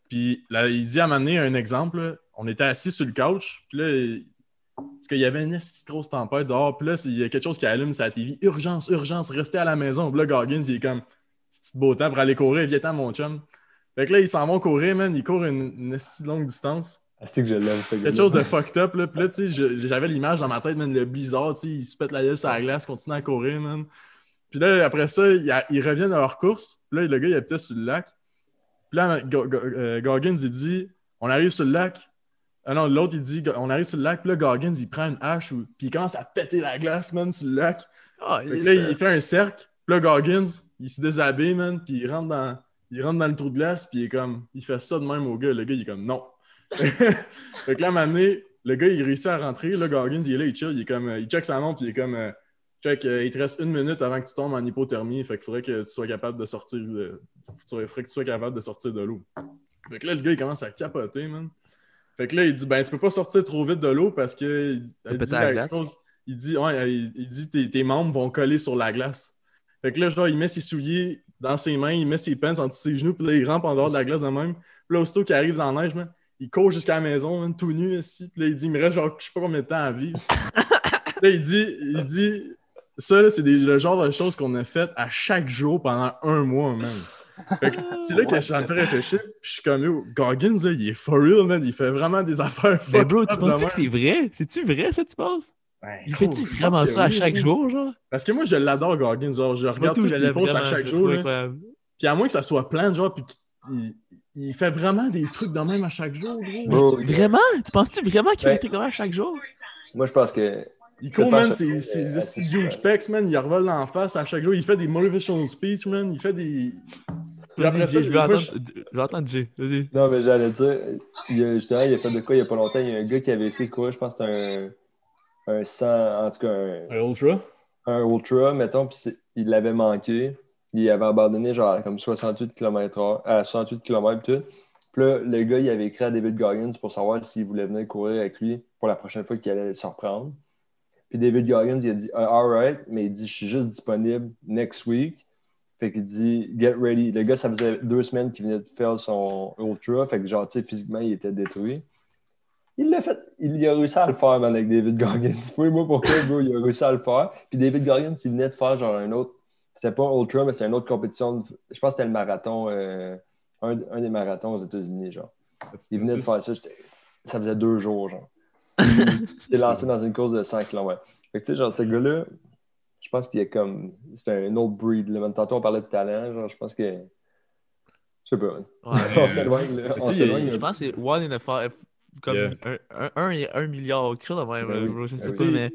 Puis- là, il dit à m'amener un exemple. là. On était assis sur le couch, puis là, il- parce qu'il y avait une esti grosse tempête dehors, puis là, il y a quelque chose qui allume sa TV. Urgence, urgence, restez à la maison. Puis là, Goggins, il est comme, c'est petit beau temps pour aller courir, viens-t'en, mon chum. Fait que là, ils s'en vont courir, man. Ils courent une, une esti longue distance. Ah, C'est que je l'aime, ce gars Quelque chose de fucked up, là. Puis là, tu sais, je- j'avais l'image dans ma tête, man, le blizzard, tu sais, ils se pètent la gueule sur la glace, continuent à courir, man. Puis là, après ça, a- ils reviennent à leur course. Puis là, le gars, il habitait sur le lac. Puis là, euh, Goggins, il dit On arrive sur le lac. Ah non, l'autre, il dit On arrive sur le lac. Puis là, Goggins, il prend une hache, puis il commence à péter la glace, man, sur le lac. Ah, que là, il fait un cercle. Puis là, Goggins, il se déshabille, man, puis il rentre dans, il rentre dans le trou de glace, puis il est comme, il fait ça de même au gars. Le gars, il est comme, non. <laughs> fait que là, à un moment donné, le gars, il réussit à rentrer. Là, Goggins, il est là, il chill, il est comme, il check sa montre, puis il est comme, euh, check, euh, il te reste une minute avant que tu tombes en hypothermie. Fait qu'il faudrait que tu sois capable de sortir de, il faudrait que tu sois capable de sortir de l'eau. Fait que là, le gars, il commence à capoter, man. Fait que là, il dit, ben, tu peux pas sortir trop vite de l'eau parce que, il, dit la chose- il dit, ouais, il, il dit tes, tes membres vont coller sur la glace. Fait que là, genre, il met ses souliers dans ses mains, il met ses pants en dessous de ses genoux, puis là, il rampe en dehors de la glace de même. Puis là, aussitôt qu'il arrive dans la neige, man, il court jusqu'à la maison, man, tout nu ici. Puis là, il dit, il me reste genre, je sais pas combien de temps à vivre. <laughs> Là, il dit, il dit, ça, là, c'est des- le genre de choses qu'on a faites à chaque jour pendant un mois, <laughs> que c'est là que ça me fait réfléchir. Puis je suis comme, yo, Goggins, là, il est for real, man. Il fait vraiment des affaires Mais bro, tu penses de que c'est vrai? C'est-tu vrai, ça, tu penses? même. Il fait-tu je vraiment ça à chaque oui. jour, genre? Parce que moi, je l'adore, Goggins. Genre, je regarde tout, tous je ses l'aime posts à chaque je jour. Puis à moins que ça soit plein, genre, puis qu'il il, il fait vraiment des trucs de même à chaque jour, gros. Vraiment? Tu penses-tu vraiment qu'il Ben- fait des trucs comme ça à chaque jour? Moi, je pense que. Il court, C'est man, euh, ses assez huge pecs, man. Il revole en face à chaque jour. Il fait des motivational speech, man. Il fait des. Après ça, je entendre Jay. Vas-y. Non, mais j'allais dire, il a, justement, il a fait de quoi il y a pas longtemps. Il y a un gars qui avait essayé de courir, je pense que c'était un, un 100, en tout cas un, Un ultra? un ultra, mettons, puis c'est- il l'avait manqué. Il avait abandonné genre comme 68 km à 68 km tout. Puis là, le gars, il avait écrit à David Goggins pour savoir s'il voulait venir courir avec lui pour la prochaine fois qu'il allait se reprendre. Puis David Goggins, il a dit Ah, Alright, mais il dit Je suis juste disponible next week. Fait qu'il dit Get ready. Le gars, ça faisait deux semaines qu'il venait de faire son ultra. Fait que genre, tu sais, physiquement, il était détruit. Il l'a fait. Il a réussi à le faire, man, avec David Goggins. <laughs> Fouille-moi pourquoi, bro, il a réussi à le faire. Puis David Goggins, il venait de faire genre un autre C'était pas Ultra, mais c'est une autre compétition. Je pense que c'était le marathon, euh, un, un des marathons aux États-Unis, genre. Il venait de faire ça, ça faisait deux jours, genre. Il s'est <laughs> lancé dans une course de 100 km. Fait que, tu sais, genre, ce gars-là, je pense qu'il est comme. C'est un autre breed. Là. Même tantôt, on parlait de talent, genre, je pense que. Je sais pas. Ouais. <laughs> on s'éloigne, là. On. Je pense que c'est one in a five. Comme Yeah. un, un, un et un milliard, quelque chose de même. Ben oui, je ben sais oui. pas, mais.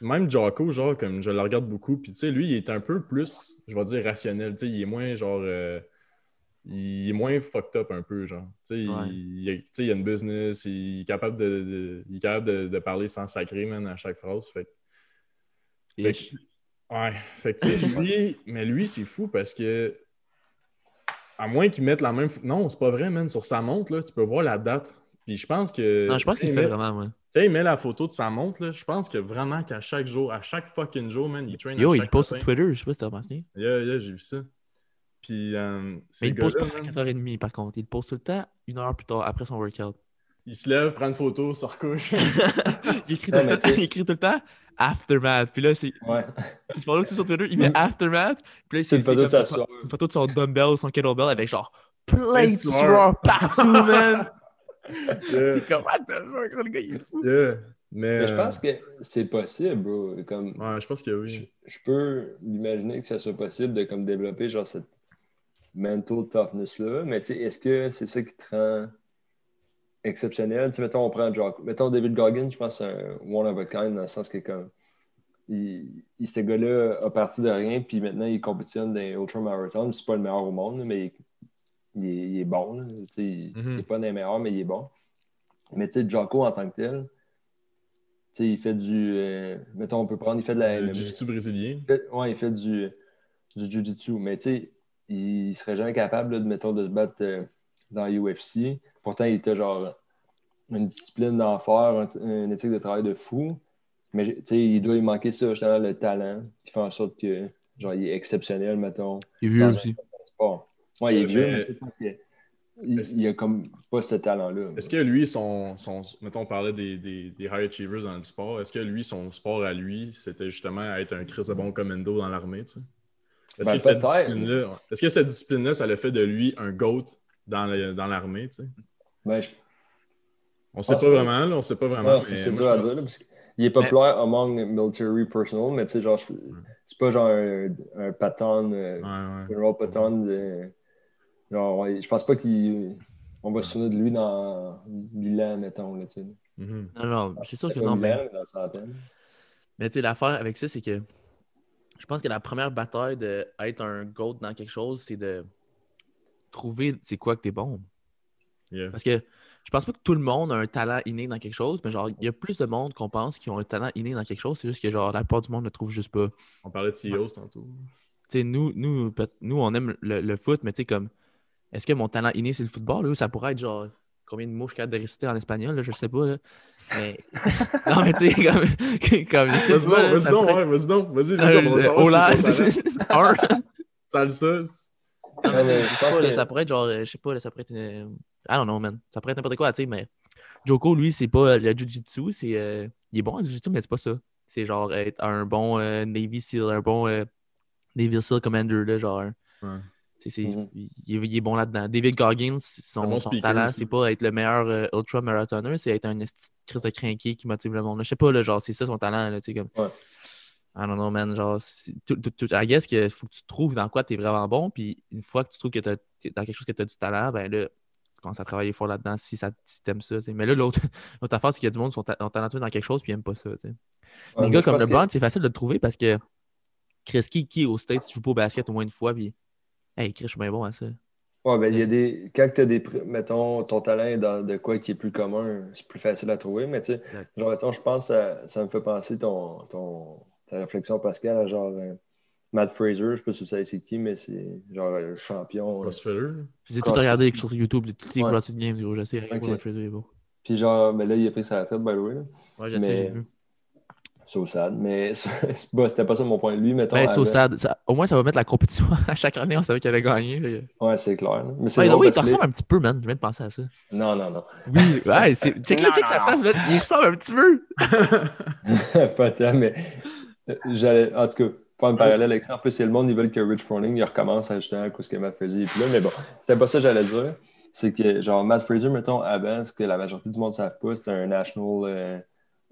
Même Jocko, genre, comme je le regarde beaucoup, puis tu sais, lui, il est un peu plus, je vais dire, rationnel. Tu sais, il est moins, genre, euh, il est moins fucked up un peu, genre. Tu sais, Ouais. il, il- a une business, il est capable de, de- il est capable de, de parler sans sacrer, man, à chaque phrase. Fait, fait que- ouais, fait que, tu sais, lui, mais lui, c'est fou parce que, à moins qu'il mette la même. Non, c'est pas vrai, man. Sur sa montre, là, tu peux voir la date. Puis je pense que. Non, je pense qu'il il fait vraiment, moi. tu sais, il met la photo de sa montre, là, je pense que vraiment qu'à chaque jour, à chaque fucking jour, man, il traîne Yo, à il poste sur. Twitter, je sais pas si t'as remarqué. Yeah, yeah, j'ai vu ça. Puis, euh, Mais il poste pas à man, 4h30 par contre. Il poste tout le temps une heure plus tard après son workout. il se lève, prend une photo, se recouche. <laughs> il, écrit Ouais, temps, il écrit tout le temps Aftermath. Puis là, c'est. Ouais. <laughs> Tu aussi sur Twitter, il met Aftermath. Puis là, C'est une photo de sa une soeur. Une photo de son dumbbell, son kettlebell avec genre plein de sueur. sueur partout, <laughs> man. yeah, C'est comme, what the fuck, le gars, il est fou. yeah. Mais, Mais je euh, pense que c'est possible, bro. Comme, Ouais, je pense que je, oui. je peux imaginer que ça soit possible de comme développer genre cette mental toughness-là, mais tu sais, est-ce que c'est ça qui te rend exceptionnel? Tu sais, mettons, on prend Jock. Mettons David Goggins, je pense que c'est un one of a kind dans le sens que comme il, il- ce gars-là a parti de rien, puis maintenant il compétitionne dans les ultramarathons. C'est pas le meilleur au monde, mais il, il est, il est bon. là. Tu sais, il n'est pas des meilleurs, mais il est bon. Mais tu sais, Jocko en tant que tel, tu sais, il fait du. euh, mettons, on peut prendre, il fait de la Le jiu-jitsu brésilien. Ouais, il fait du, du jiu-jitsu. Mais tu sais, il serait jamais capable là, de, mettons, de se battre euh, dans UFC. Pourtant, il était genre une discipline d'enfer, un- une éthique de travail de fou. Mais tu sais, il doit lui manquer ça, justement, le talent qui fait en sorte que genre, il est exceptionnel, mettons. Il est vieux aussi. sport. Ouais, il est Ouais, vieux, mais- je pense il, a comme pas ce talent-là. Est-ce que lui, son, son. Mettons, on parlait des, des, des high achievers dans le sport. Est-ce que lui, son sport à lui, c'était justement être un Chris de bon commando dans l'armée, tu sais? Est-ce Ben, que cette discipline-là. Est-ce que cette discipline-là, ça l'a fait de lui un GOAT dans le- dans l'armée, tu sais? Ben, je- On sait Ah, pas vraiment, là, on sait pas vraiment. Non, c'est mais dur à pense- dire, là, parce qu'il est populaire among military personnel, mais tu sais, genre, je- c'est pas genre un, un patron, euh, Ouais, ouais. general patron de. Genre, je pense pas qu'on va se souvenir de lui dans 1000 ans, mettons, là, tu sais. Mhm. Non, non, c'est sûr que non, 1000 mais. mais dans. Mais tu sais, l'affaire avec ça, c'est que je pense que la première bataille d'être un GOAT dans quelque chose, c'est de trouver c'est quoi que t'es bon. Yeah. Parce que je pense pas que tout le monde a un talent inné dans quelque chose, mais genre, il y a plus de monde qu'on pense qui ont un talent inné dans quelque chose. C'est juste que genre, la plupart du monde ne le trouve juste pas. On parlait de CEOs tantôt. Tu sais, nous, nous, nous, on aime le, le foot, mais tu sais, comme, est-ce que mon talent inné, c'est le football? Là, ou ça pourrait être genre, combien de mots je suis capable de réciter en espagnol, là, je sais pas. Là. Mais, <laughs> non, mais tu sais, comme, <laughs> comme Vas-y ça vas-y pourrait ouais, vas-y donc, vas-y, être- vas-y, Euh, Hola, ça. <laughs> Salsa. Non, pourrait être genre, euh, je sais pas, là, ça pourrait être une... I don't know, man. Ça pourrait être n'importe quoi, tu sais, mais Joko, lui, c'est pas euh, le Jiu-Jitsu, c'est... euh, Il est bon en Jiu-Jitsu, mais c'est pas ça. C'est genre être un bon euh, Navy SEAL, un bon euh, Navy SEAL Commander, là, genre... Ouais. Tu c'est- Mhm. il, il est- il est bon là-dedans. David Goggins, son, bon son speaker talent, c'est pas être le meilleur euh, ultra-marathoner, c'est être un esti de Chris de crinqué qui motive le monde. Je sais pas, là, genre, c'est ça son talent, là, tu sais, comme... Ouais. I don't know, man. Genre, tout, tout, tout- I guess qu'il faut que tu trouves dans quoi tu es vraiment bon. Puis une fois que tu trouves que t'as- t'es dans quelque chose que tu as du talent, ben là, tu commences à travailler fort là-dedans si, ça, si t'aimes ça. tu. Mais là, l'autre <laughs> l'autre affaire, c'est qu'il y a du monde qui sont, ta- sont talentueux dans quelque chose puis ils n'aiment pas ça. tu. Ouais, Les gars comme pense que- LeBron, c'est facile de le trouver parce que Chris, qui, qui au States joue pas au basket au moins une fois, puis hey, Chris, je suis bien bon à ça. Ouais, ben, il y a des. Quand tu as des. Mettons, ton talent est dans de quoi qui est plus commun, c'est plus facile à trouver. Mais tu sais, genre, mettons, je pense, à- ça me fait penser ton, ton, ta réflexion, Pascal, à genre euh, Matt Fraser. Je sais pas si vous savez c'est qui, mais c'est genre le champion. euh. Crossfitter. J'ai tout regardé sur YouTube, toutes les Ouais. CrossFit Games, gros, je sais, rien Matt Fraser est beau. Puis genre, mais là, il a pris sa retraite, by the way. Ouais, je Mais- sais, j'ai vu. So sad. Mais <laughs> pas- c'était pas ça mon point de vue, mettons. Ben. Ça- au moins, ça va mettre la compétition <laughs> à chaque année, on savait qu'elle allait gagner. fait Ouais, c'est clair. là. Mais c'est Ouais, oui, il te ressemble un petit peu, man. Je viens de penser à ça. Non, non, non. Oui, ouais, c'est. <laughs> Check Non, check sa face, man. Il ressemble un petit peu. pas tant, mais euh, j'allais. En tout cas, faire un parallèle avec ça. En plus, c'est le monde, ils veulent que Rich Froning, il recommence à justement à ce que Matt Fraser est plus là. Mais bon, c'était pas ça que j'allais dire. C'est que, genre, Matt Fraser, mettons, avant, ce que la majorité du monde ne savent pas, c'était un national euh,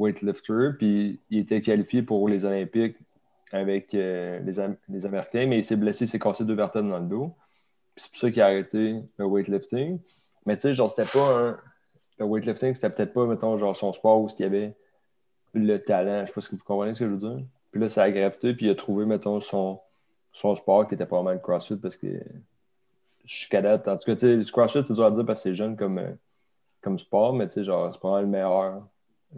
weightlifter. Puis il était qualifié pour les Olympiques avec euh, les, Am- les Américains, mais il s'est blessé, il s'est cassé deux vertèbres dans le dos. C'est pour ça qu'il a arrêté le weightlifting. Mais tu sais, genre, c'était pas un. Le weightlifting, c'était peut-être pas, mettons, genre son sport où il y avait le talent. Je sais pas si vous comprenez ce que je veux dire. Puis là, ça a graveté, puis il a trouvé, mettons, son, son sport qui était pas mal le CrossFit parce que je suis cadette. En tout cas, tu sais, le CrossFit, c'est dur à dire parce que c'est jeune comme, euh, comme sport, mais tu sais, genre, c'est pas le meilleur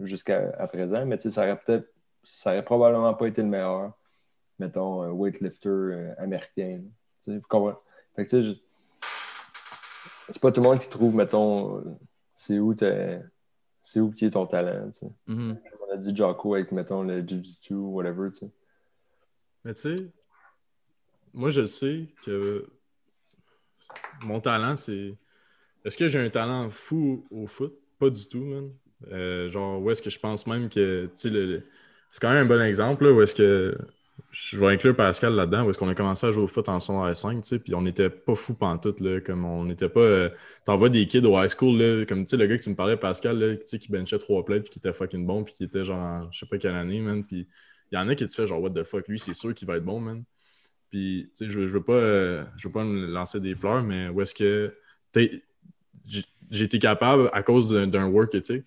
jusqu'à présent. Mais tu sais, ça aurait peut-être, ça aurait probablement pas été le meilleur, mettons, un weightlifter euh, américain. là. Tu sais, vous comprenez? Fait que tu sais, je- c'est pas tout le monde qui trouve, mettons, c'est où t'es- c'est où qui est ton talent, tu sais. Mhm. On a dit Jocko avec, mettons, le Jiu-Jitsu ou whatever, tu sais. Mais tu sais, moi, je sais que mon talent, c'est. Est-ce que j'ai un talent fou au foot? Pas du tout, man. Euh, genre, où est-ce que je pense même que. C'est quand même un bon exemple, là, où est-ce que. Je vais inclure Pascal là-dedans, où est-ce qu'on a commencé à jouer au foot en son R5, tu sais, puis on n'était pas fou pantoute, là, comme on n'était pas... euh, T'envoies des kids au high school, là, comme, tu sais, le gars que tu me parlais, Pascal, tu sais, qui benchait trois plates, puis qui était fucking bon, puis qui était genre, en je sais pas quelle année, man, puis il y en a qui te fait genre, what the fuck, lui, c'est sûr qu'il va être bon, man. Puis, tu sais, je, veux- pas, euh, je veux pas me lancer des fleurs, mais où est-ce que j'ai été capable, à cause d'un work ethic,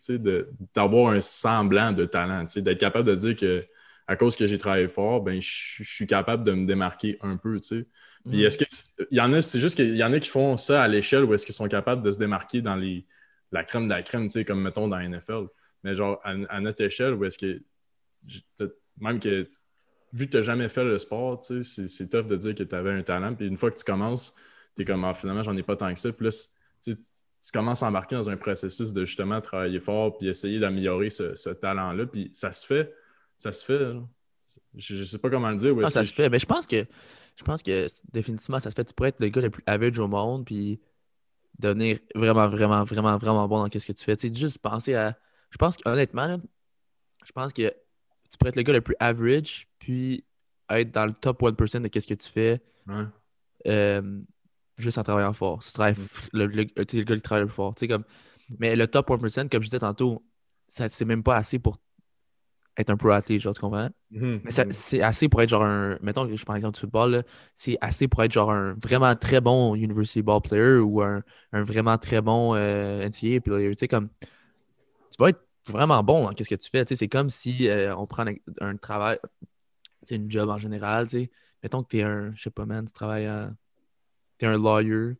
d'avoir un semblant de talent, d'être capable de dire que à cause que j'ai travaillé fort, ben, je suis capable de me démarquer un peu, tu sais. Puis Mhm. est-ce que il y en a, c'est juste qu'il y en a qui font ça à l'échelle où est-ce qu'ils sont capables de se démarquer dans les la crème de la crème, comme mettons dans la NFL. Mais genre à, à notre échelle, où est-ce que même que vu que tu n'as jamais fait le sport, c'est, tough de dire que tu avais un talent. Puis une fois que tu commences, tu es comme ah, finalement, j'en ai pas tant que ça. Puis là, c'est- tu commences à embarquer dans un processus de justement travailler fort puis essayer d'améliorer ce, ce talent-là. Puis ça se fait. Ça se fait. là. Je, je sais pas comment le dire. ça se fait. Mais je pense que je pense que définitivement ça se fait. Tu pourrais être le gars le plus average au monde puis devenir vraiment, vraiment, vraiment, vraiment bon dans ce que tu fais. Tu sais, juste penser à. Je pense qu'honnêtement, je pense que tu pourrais être le gars le plus average puis être dans le top 1% de ce que tu fais Ouais. euh, juste en travaillant fort. Tu travailles fr- le, le, t'es le gars qui travaille le plus fort. Tu sais, comme... Mais le top 1%, comme je disais tantôt, ça c'est même pas assez pour être un pro athlète, genre, tu comprends? Mhm. Mais ça- c'est assez pour être genre un. Mettons que je prends l'exemple du football, c'est assez pour être genre un vraiment très bon University Ball player ou un, un vraiment très bon euh, NCAA player. Tu sais, comme. Tu vas être vraiment bon dans ce que tu fais. Tu sais, c'est comme si euh, on prend un, un travail. C'est une job en général, tu sais. Mettons que t'es un. Je sais pas, man, tu travailles à. T'es un lawyer.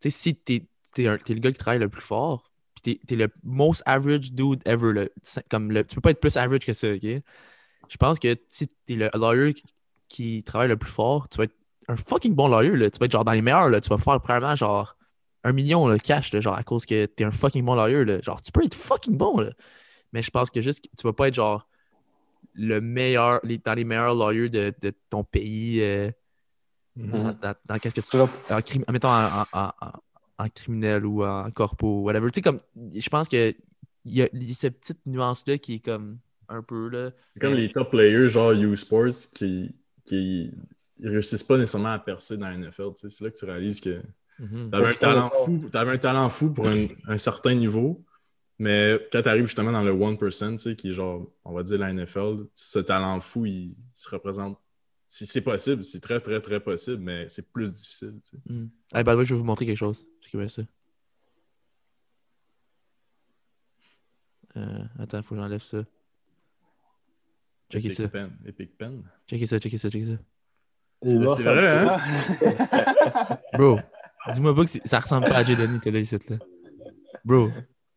Tu sais, si t'es es, le gars qui travaille le plus fort, puis t'es le most average dude ever, là, comme le, tu peux pas être plus average que ça, ok? Je pense que si t'es le lawyer qui, travaille le plus fort, tu vas être un fucking bon lawyer. Tu vas être genre dans les meilleurs. Tu vas faire probablement genre un million, là, cash, genre à cause que t'es un fucking bon lawyer. Genre, tu peux être fucking bon, là. Mais je pense que juste, tu vas pas être genre le meilleur, dans les meilleurs lawyers de, de ton pays. euh. Dans, dans- dans qu'est-ce que tu vas- en mettons en, en- en- en- en criminel ou en corpo, whatever. Tu sais, comme, je pense que il y a, cette petite nuance-là qui est comme un peu là. C'est comme Mais- les top players, genre U-Sports, qui, qui ils réussissent pas nécessairement à percer dans la NFL. tu sais. C'est là que tu réalises que Mhm. tu avais un talent fou, t'avais un talent fou pour un, un certain niveau, mais quand tu arrives justement dans le 1%, tu sais, qui est genre, on va dire la NFL, ce talent fou, il, se représente. Si c'est possible, c'est très, très, très possible, mais c'est plus difficile. tu sais. Hey, by the way, je vais vous montrer quelque chose. Checkez ça? Euh, attends, faut que j'enlève ça. Checkez Epic ça. Pen. Epic Pen. Checkez ça, checkez ça, checkez ça. C'est vrai, hein? <laughs> <laughs> Bro, dis-moi pas que c'est- ça ressemble pas à Jay Denis, celle-là, ici, là. Bro,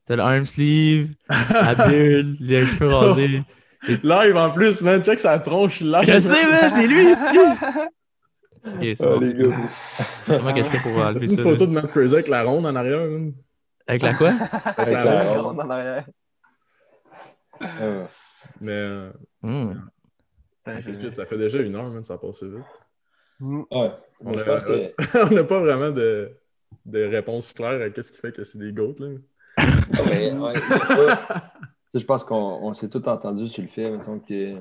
t'as le arm sleeve, la bulle, les cheveux <laughs> rasés. <laughs> Live en plus, man, check sa tronche live. Je sais, man, c'est lui ici! <laughs> Ok, c'est bon. les gars. Comment que je fais pour C'est une ça? photo là? de Matt Fraser avec la ronde en arrière. man. Avec la quoi? Avec la la ronde. ronde. en arrière. Ah. Mais euh, Hmm. Ça fait déjà une heure, man, ça passe vite. Mm. Ouais. On que. <laughs> N'a pas vraiment de, de réponse claire à ce qui fait que c'est des goats. Là. Ah, mais, ouais, je pense qu'on on s'est tout entendu sur le fait, mettons, que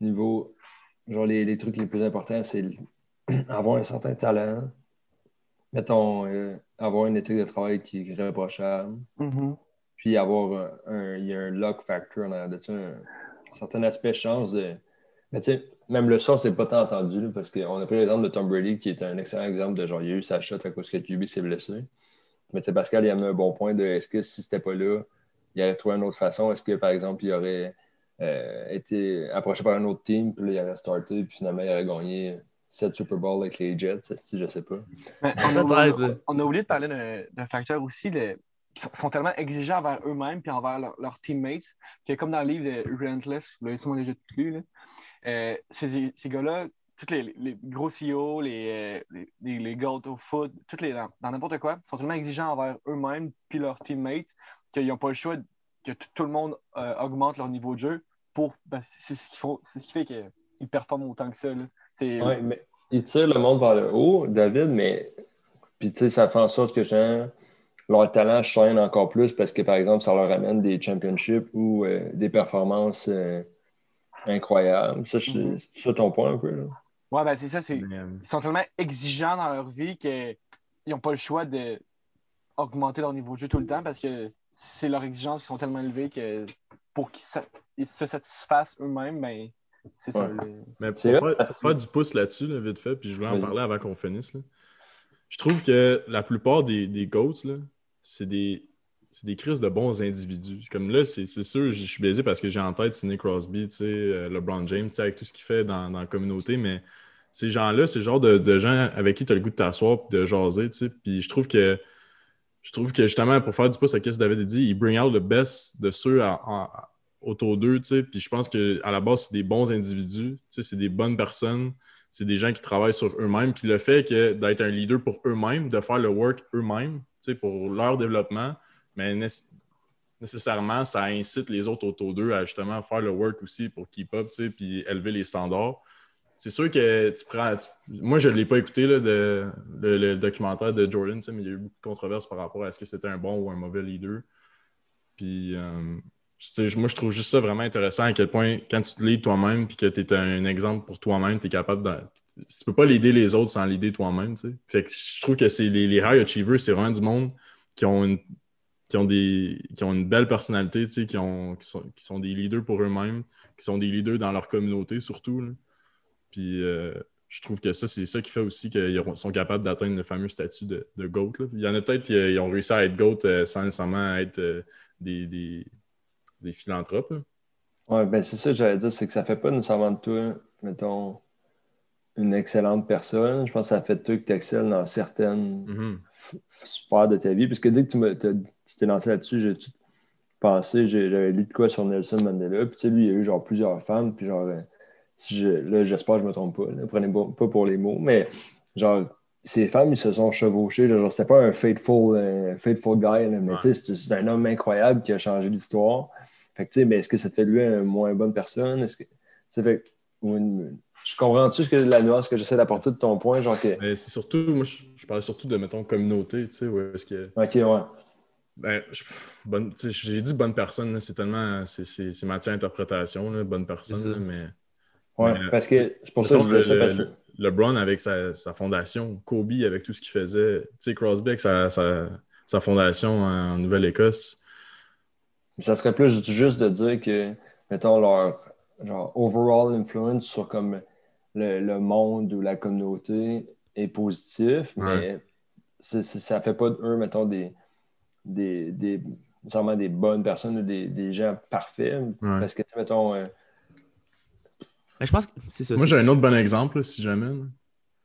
niveau genre les, les trucs les plus importants, c'est <clears throat> avoir un certain talent. Mettons, euh, avoir une éthique de travail qui est irréprochable. Mhm. Puis avoir un, un- il y a un luck factor en de ça, un, certain aspect chance de. Mais tu sais, même le son, c'est pas tant entendu, là, parce qu'on a pris l'exemple de Tom Brady, qui est un excellent exemple de genre, il a eu sa shot à cause que QB s'est blessé. Mais tu sais, Pascal, il a mis un bon point de est-ce que si c'était pas là, il aurait trouvé une autre façon? Est-ce que, par exemple, il aurait euh, été approché par un autre team, puis là, il aurait starté, puis finalement, il aurait gagné 7 Super Bowl avec les Jets, si je sais pas. Mais <laughs> on, a, Peut-être, on- là. on a oublié de parler d'un facteur aussi. Le, ils sont, tellement exigeants envers eux-mêmes puis envers leur- leurs teammates que, comme dans le livre de Relentless, vous l'avez sûrement déjà lu, là, euh, ces, ces gars-là, tous les, les gros CEO, les, euh, les, les, les GOAT au foot, toutes les, dans dans n'importe quoi, sont tellement exigeants envers eux-mêmes puis leurs teammates qu'ils n'ont pas le choix que tout, le monde euh, augmente leur niveau de jeu pour. ben, c'est ce, qu'il faut- c'est ce qui fait qu'ils performent autant que ça. là. C'est Ouais, mais ils tirent le monde vers le haut, David, mais puis tu sais, ça fait en sorte que genre, leur talent chaîne encore plus parce que, par exemple, ça leur amène des championships ou euh, des performances euh, incroyables. Ça, c'est ça ton point un peu. Là. ouais, ben, c'est ça. c'est Mais, euh, ils sont tellement exigeants dans leur vie qu'ils n'ont pas le choix de augmenter leur niveau de jeu tout le temps parce que c'est leurs exigences qui sont tellement élevées que pour qu'ils sa- se satisfassent eux-mêmes, ben, c'est ça. Le- Mais pour faire, pour du pouce là-dessus, là, vite fait, puis je voulais en parler avant qu'on finisse. là. Je trouve que la plupart des, des GOATs, là, c'est des, c'est des crises de bons individus. Comme là, c'est c'est sûr, je suis baisé parce que j'ai en tête Sidney Crosby, tu sais, euh, LeBron James, tu sais, avec tout ce qu'il fait dans, dans la communauté, mais ces gens-là, c'est le genre de, de gens avec qui tu as le goût de t'asseoir et de jaser, tu sais. Puis je trouve que je trouve que justement, pour faire du pouce à ce que David a dit, il bring out le best de ceux autour d'eux, tu sais. Puis je pense qu'à la base, c'est des bons individus, tu sais, c'est des bonnes personnes, c'est des gens qui travaillent sur eux-mêmes. Puis le fait d'être un leader pour eux-mêmes, de faire le work eux-mêmes, tu sais, pour leur développement, mais nécess- nécessairement, ça incite les autres autour d'eux à justement faire le work aussi pour keep up, tu sais, puis élever les standards. C'est sûr que tu prends. Moi, je ne l'ai pas écouté, le, documentaire de Jordan, mais il y a eu beaucoup de controverses par rapport à est-ce que c'était un bon ou un mauvais leader. Puis, euh, moi, je trouve juste ça vraiment intéressant à quel point, quand tu te leads toi-même puis que tu es un exemple pour toi-même, tu es capable de. Tu peux pas l'aider les autres sans l'aider toi-même. Fait que je trouve que c'est les, les high achievers, c'est vraiment du monde qui ont une, qui ont des qui ont une belle personnalité, qui, ont, qui, sont, qui sont des leaders pour eux-mêmes, qui sont des leaders dans leur communauté surtout. Puis euh, je trouve que ça, c'est ça qui fait aussi qu'ils sont capables d'atteindre le fameux statut de, de GOAT. là. Il y en a peut-être qui euh, ont réussi à être GOAT euh, sans nécessairement être des, des, des philanthropes. Ouais, ben c'est ça que j'allais dire, c'est que ça fait pas nécessairement de toi, mettons, une excellente personne. Je pense que ça fait de toi que tu excelles dans certaines f- sphères de ta vie. Parce que dès que tu t'es lancé là-dessus, j'ai tout pensé, j'avais lu de quoi sur Nelson Mandela. Puis tu sais, lui, il a eu genre plusieurs femmes. Puis genre, si je, là, j'espère que je me trompe pas. Là, prenez pas pas pour les mots. Mais genre, ces femmes, ils se sont chevauchées. Genre, c'était pas un faithful, euh, faithful guy. là, mais Ouais. tu sais, c'est- c'est un homme incroyable qui a changé l'histoire. Fait que tu sais, mais est-ce que ça te fait lui une moins bonne personne? Est-ce que ça fait ou une- je comprends-tu ce que la nuance que j'essaie d'apporter de ton point, genre que. Mais c'est surtout, moi, je, je parlais surtout de, mettons, communauté, tu sais, où est-ce que. Ok, ouais. Ben, je- bonne- tu sais, j'ai dit bonne personne, là, c'est tellement. C'est, c'est, c'est matière d'interprétation, là, bonne personne, là, mais. Ouais, Mais, parce que c'est pour ça que je ça le- parce le- LeBron avec sa, sa fondation, Kobe avec tout ce qu'il faisait, tu sais, Crosby avec sa, sa, sa fondation en Nouvelle-Écosse. Ça serait plus juste de dire que, mettons, leur genre, overall influence sur comme le, le monde ou la communauté est positif, Ouais. mais c'est- c'est- ça fait pas d'eux, mettons, des, des, des, nécessairement des bonnes personnes ou des, des gens parfaits. Parce que, mettons, euh, Mais je pense que c'est ça. Moi, j'ai un autre bon exemple, là, si jamais.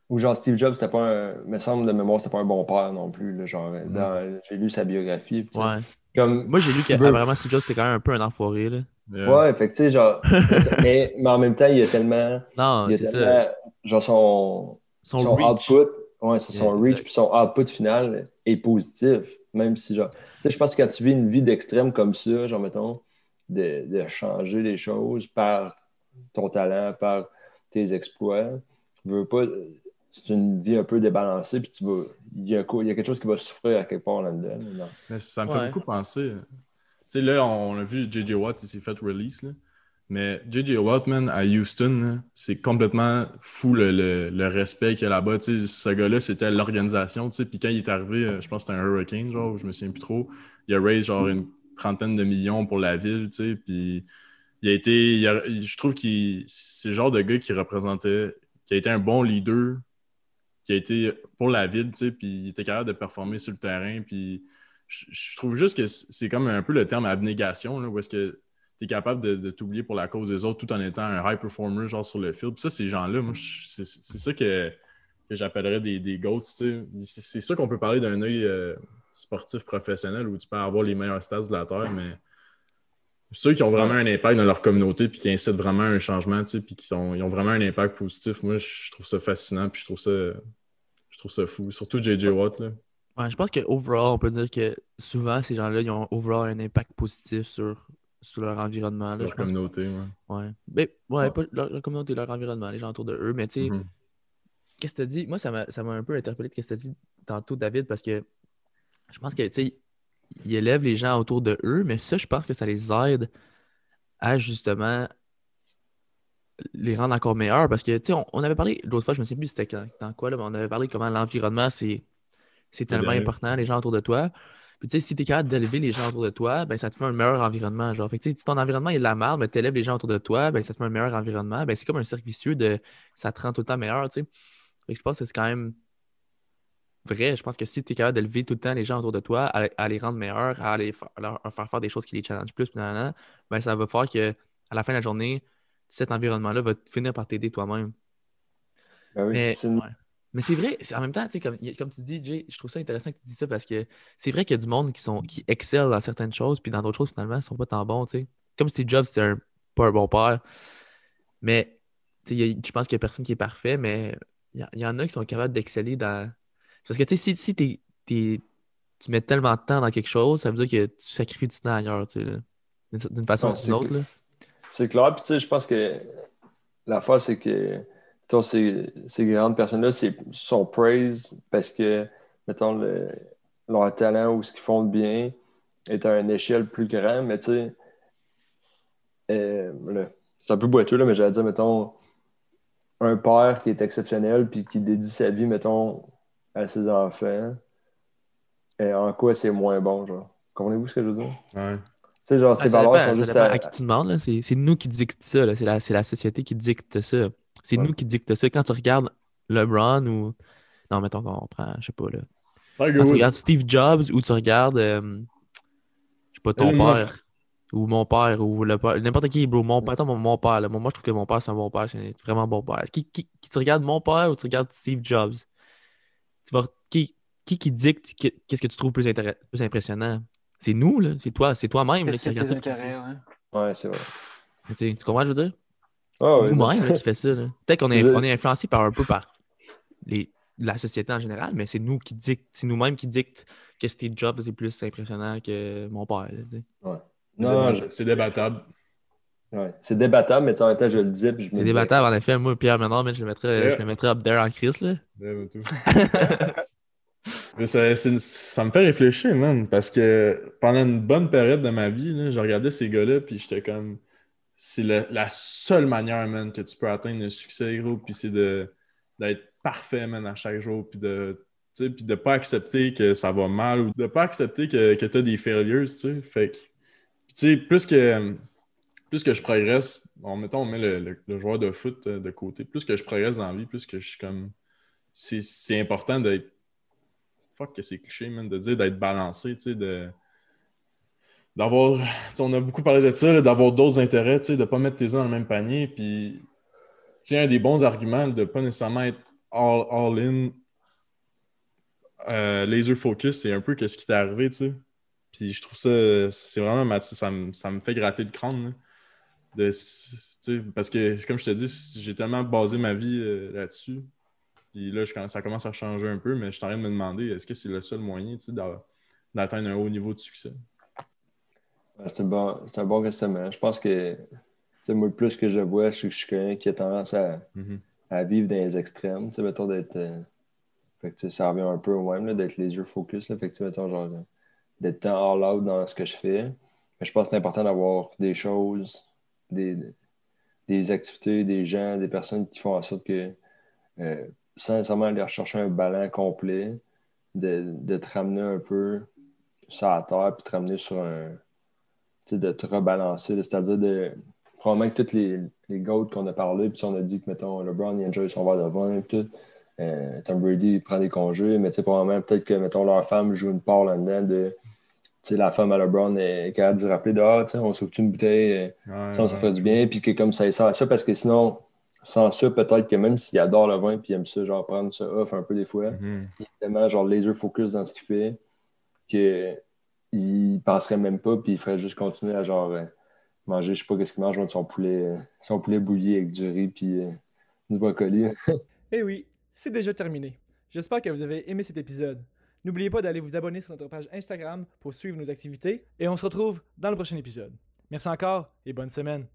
ou genre Steve Jobs, c'était pas un, me semble de mémoire, c'était pas un bon père non plus. là, genre, Mm. dans- j'ai lu sa biographie. Ouais. Comme, Moi, j'ai lu veux- qu'apparemment Steve Jobs, c'était quand même un peu un enfoiré. Là. Mais, ouais, fait que, tu sais, genre, <laughs> mais, mais en même temps, il y a tellement. Non, c'est ça. genre son, Son, output, ouais, c'est son Yeah, reach, puis son output final est positif. Même si, genre, tu sais, je pense que quand tu vis une vie d'extrême comme ça, genre, mettons, de, de changer les choses par ton talent, par tes exploits, tu veux pas. C'est une vie un peu débalancée, puis tu vas. Il y, a, quoi- il y a quelque chose qui va souffrir à quelque part là-dedans. là, mais ça me Ouais. fait beaucoup penser. Tu sais, là, on a vu J.J. Watt, il s'est fait release. Là. Mais J.J. Watt, man, à Houston, c'est complètement fou le, le, respect qu'il y a là-bas. Ce gars-là, c'était l'organisation. Puis quand il est arrivé, euh, je pense que c'était un hurricane, genre, je me souviens plus trop. Il a raised genre une trentaine de millions pour la ville. Puis il a été. je trouve que c'est le genre de gars qui représentait, qui a été un bon leader, qui a été pour la ville, puis il était capable de performer sur le terrain. Puis je, trouve juste que c'est comme un peu le terme abnégation, là, où est-ce que tu es capable de, t'oublier pour la cause des autres tout en étant un high performer genre sur le field. Puis ça, ces gens-là, moi, c'est ça que, j'appellerais des, des GOATs. C'est ça qu'on peut parler d'un œil euh, sportif professionnel où tu peux avoir les meilleurs stats de la Terre, mais ceux qui ont vraiment un impact dans leur communauté puis qui incitent vraiment un changement, puis qui ont vraiment un impact positif, moi, je trouve ça fascinant puis je trouve ça, je trouve ça fou. Surtout J.J. Watt. Là. Ouais, je pense que overall, on peut dire que souvent, ces gens-là, ils ont overall un impact positif sur, sur leur environnement. leur communauté, ouais. Mais, ouais, pas leur, communauté, leur environnement, les gens autour de eux. Mais tu sais, mm-hmm. qu'est-ce que tu as dit? Moi, ça m'a un peu interpellé de ce que tu as dit tantôt, David, parce que je pense que, tu sais, ils élèvent les gens autour de eux, mais ça, je pense que ça les aide à justement les rendre encore meilleurs. Parce que, tu sais, on, avait parlé, l'autre fois, je me souviens plus c'était dans quoi, là, mais on avait parlé comment l'environnement, c'est c'est tellement important, les gens autour de toi. Puis, tu sais, si tu es capable d'élever les gens autour de toi, ben, ça te fait un meilleur environnement. Genre. Fait que, si ton environnement est de la merde, mais tu élèves les gens autour de toi, ben, ça te fait un meilleur environnement. Ben, c'est comme un cercle vicieux de ça te rend tout le temps meilleur. Tu sais. Fait que je pense que c'est quand même vrai. Je pense que si tu es capable d'élever tout le temps les gens autour de toi, à, les rendre meilleurs, à, les, leur faire faire des choses qui les challenge plus, ben, ça va faire que à la fin de la journée, cet environnement-là va finir par t'aider toi-même. Ben oui, mais c'est vrai, en même temps, comme, comme tu dis, Jay, je trouve ça intéressant que tu dis ça parce que c'est vrai qu'il y a du monde qui, sont, qui excelle dans certaines choses, puis dans d'autres choses, finalement, ils sont pas tant bons. sais. Comme Steve Jobs, c'était un, pas un bon père. Mais je pense qu'il n'y a personne qui est parfait, mais il y, en a qui sont capables d'exceller dans. Parce que si, si tu mets tellement de temps dans quelque chose, ça veut dire que tu sacrifies du temps ailleurs, d'une façon ou d'une autre. C'est clair, puis tu sais, je pense que la fois, c'est que ces, ces, grandes personnes-là sont praised parce que, mettons, leur talent ou ce qu'ils font de bien est à une échelle plus grande, mais tu sais, euh, c'est un peu boiteux, là, mais j'allais dire, mettons, un père qui est exceptionnel puis qui dédie sa vie, mettons, à ses enfants, et en quoi c'est moins bon, genre? Comprenez-vous ce que je veux dire? Ouais. Tu sais, genre, ces valeurs sont juste. À... à... qui tu demandes, c'est nous qui dicte ça, c'est la, la société qui dicte ça. C'est nous qui dicte ça. Quand tu regardes LeBron ou. Non, mettons qu'on prend, je sais pas, là. Quand tu regardes Steve Jobs ou tu regardes, euh, je sais pas, ton père ou mon père ou n'importe qui, bro. Mon père, mon, père, là. Moi, je trouve que mon père, c'est un bon père, c'est un vraiment bon père. Qui, qui, tu regardes mon père ou tu regardes Steve Jobs? Tu vas, qui, qui, qui dicte qu'est-ce que tu trouves plus, plus impressionnant? C'est nous, là? C'est toi, c'est toi-même qui regarde ça. Ouais, c'est vrai. Tu comprends ce que je veux dire? Oh, Nous-mêmes qui fait ça. Peut-être qu'on est, on est influencé par un peu par les, la société en général, mais c'est nous qui dicte, c'est nous-mêmes qui dictent que Steve Jobs est plus impressionnant que mon père. ouais. Non, c'est débattable. Ouais. C'est débattable, mais en même temps, je le dis. C'est débattable, en effet. Moi, Pierre Ménard, je le mettrais, je le mettrais up there en crise. Là. <laughs> ça, ça, me fait réfléchir, man, parce que pendant une bonne période de ma vie, là, je regardais ces gars-là, puis j'étais comme c'est la seule manière, man, que tu peux atteindre le succès, gros, puis c'est d'être parfait, man, à chaque jour, puis de puis de pas accepter que ça va mal ou de pas accepter que, que tu as des failures, tu sais. Fait que, tu sais, plus que, plus que je progresse, bon, mettons, on met le, joueur de foot de côté, plus que je progresse dans la vie, plus que je suis comme. C'est important d'être. Fuck que c'est cliché, man, de dire d'être balancé, tu sais, de d'avoir, on a beaucoup parlé de ça, d'avoir d'autres intérêts, de ne pas mettre tes œufs dans le même panier. Puis, a un des bons arguments de ne pas nécessairement être all-in, euh, laser focus, c'est un peu ce qui t'est arrivé, tu sais. Puis je trouve ça, c'est vraiment, ça me, ça me fait gratter le crâne. De, parce que, comme je te dis, j'ai tellement basé ma vie euh, là-dessus. Puis là, ça commence à changer un peu, mais je suis en train de me demander, est-ce que c'est le seul moyen d'atteindre un haut niveau de succès? C'est un, bon, un bon questionnement. Je pense que moi, le plus que je vois, je, je suis quelqu'un qui a tendance à, mm-hmm. à, vivre dans les extrêmes. Mettons d'être. Euh, ça revient un peu au même, d'être les yeux focus. Là, fait mettons, genre, d'être all out dans ce que je fais. Mais je pense que c'est important d'avoir des choses des, des activités, des gens, des personnes qui font en sorte que, euh, sans nécessairement aller rechercher un ballon complet, de, de te ramener un peu sur la terre, puis te ramener sur un. De te rebalancer, c'est-à-dire de. Probablement que tous les, les qu'on a parlé, puis on a dit que, mettons, LeBron, il enjoy son verre de vin, tout. Euh, Tom Brady prend des congés, mais tu sais, probablement, peut-être que, mettons, leur femme joue une part là-dedans de. La femme à LeBron est capable de rappeler de Ah, tu sais, on s'occupe une bouteille, euh, Ouais, ça, ouais. ferait du bien, puis que comme ça, il sent ça, parce que sinon, sans ça, peut-être que même s'il adore le vin, puis il aime ça, genre prendre ça off un peu des fois, Mhm. il est tellement genre laser focus dans ce qu'il fait que il penserait même pas, puis il ferait juste continuer à genre euh, manger, je sais pas qu'est-ce qu'il mange, son poulet, euh, son poulet bouilli avec du riz, puis euh, du brocoli. <laughs> Eh oui, c'est déjà terminé. J'espère que vous avez aimé cet épisode. N'oubliez pas d'aller vous abonner sur notre page Instagram pour suivre nos activités et on se retrouve dans le prochain épisode. Merci encore et bonne semaine.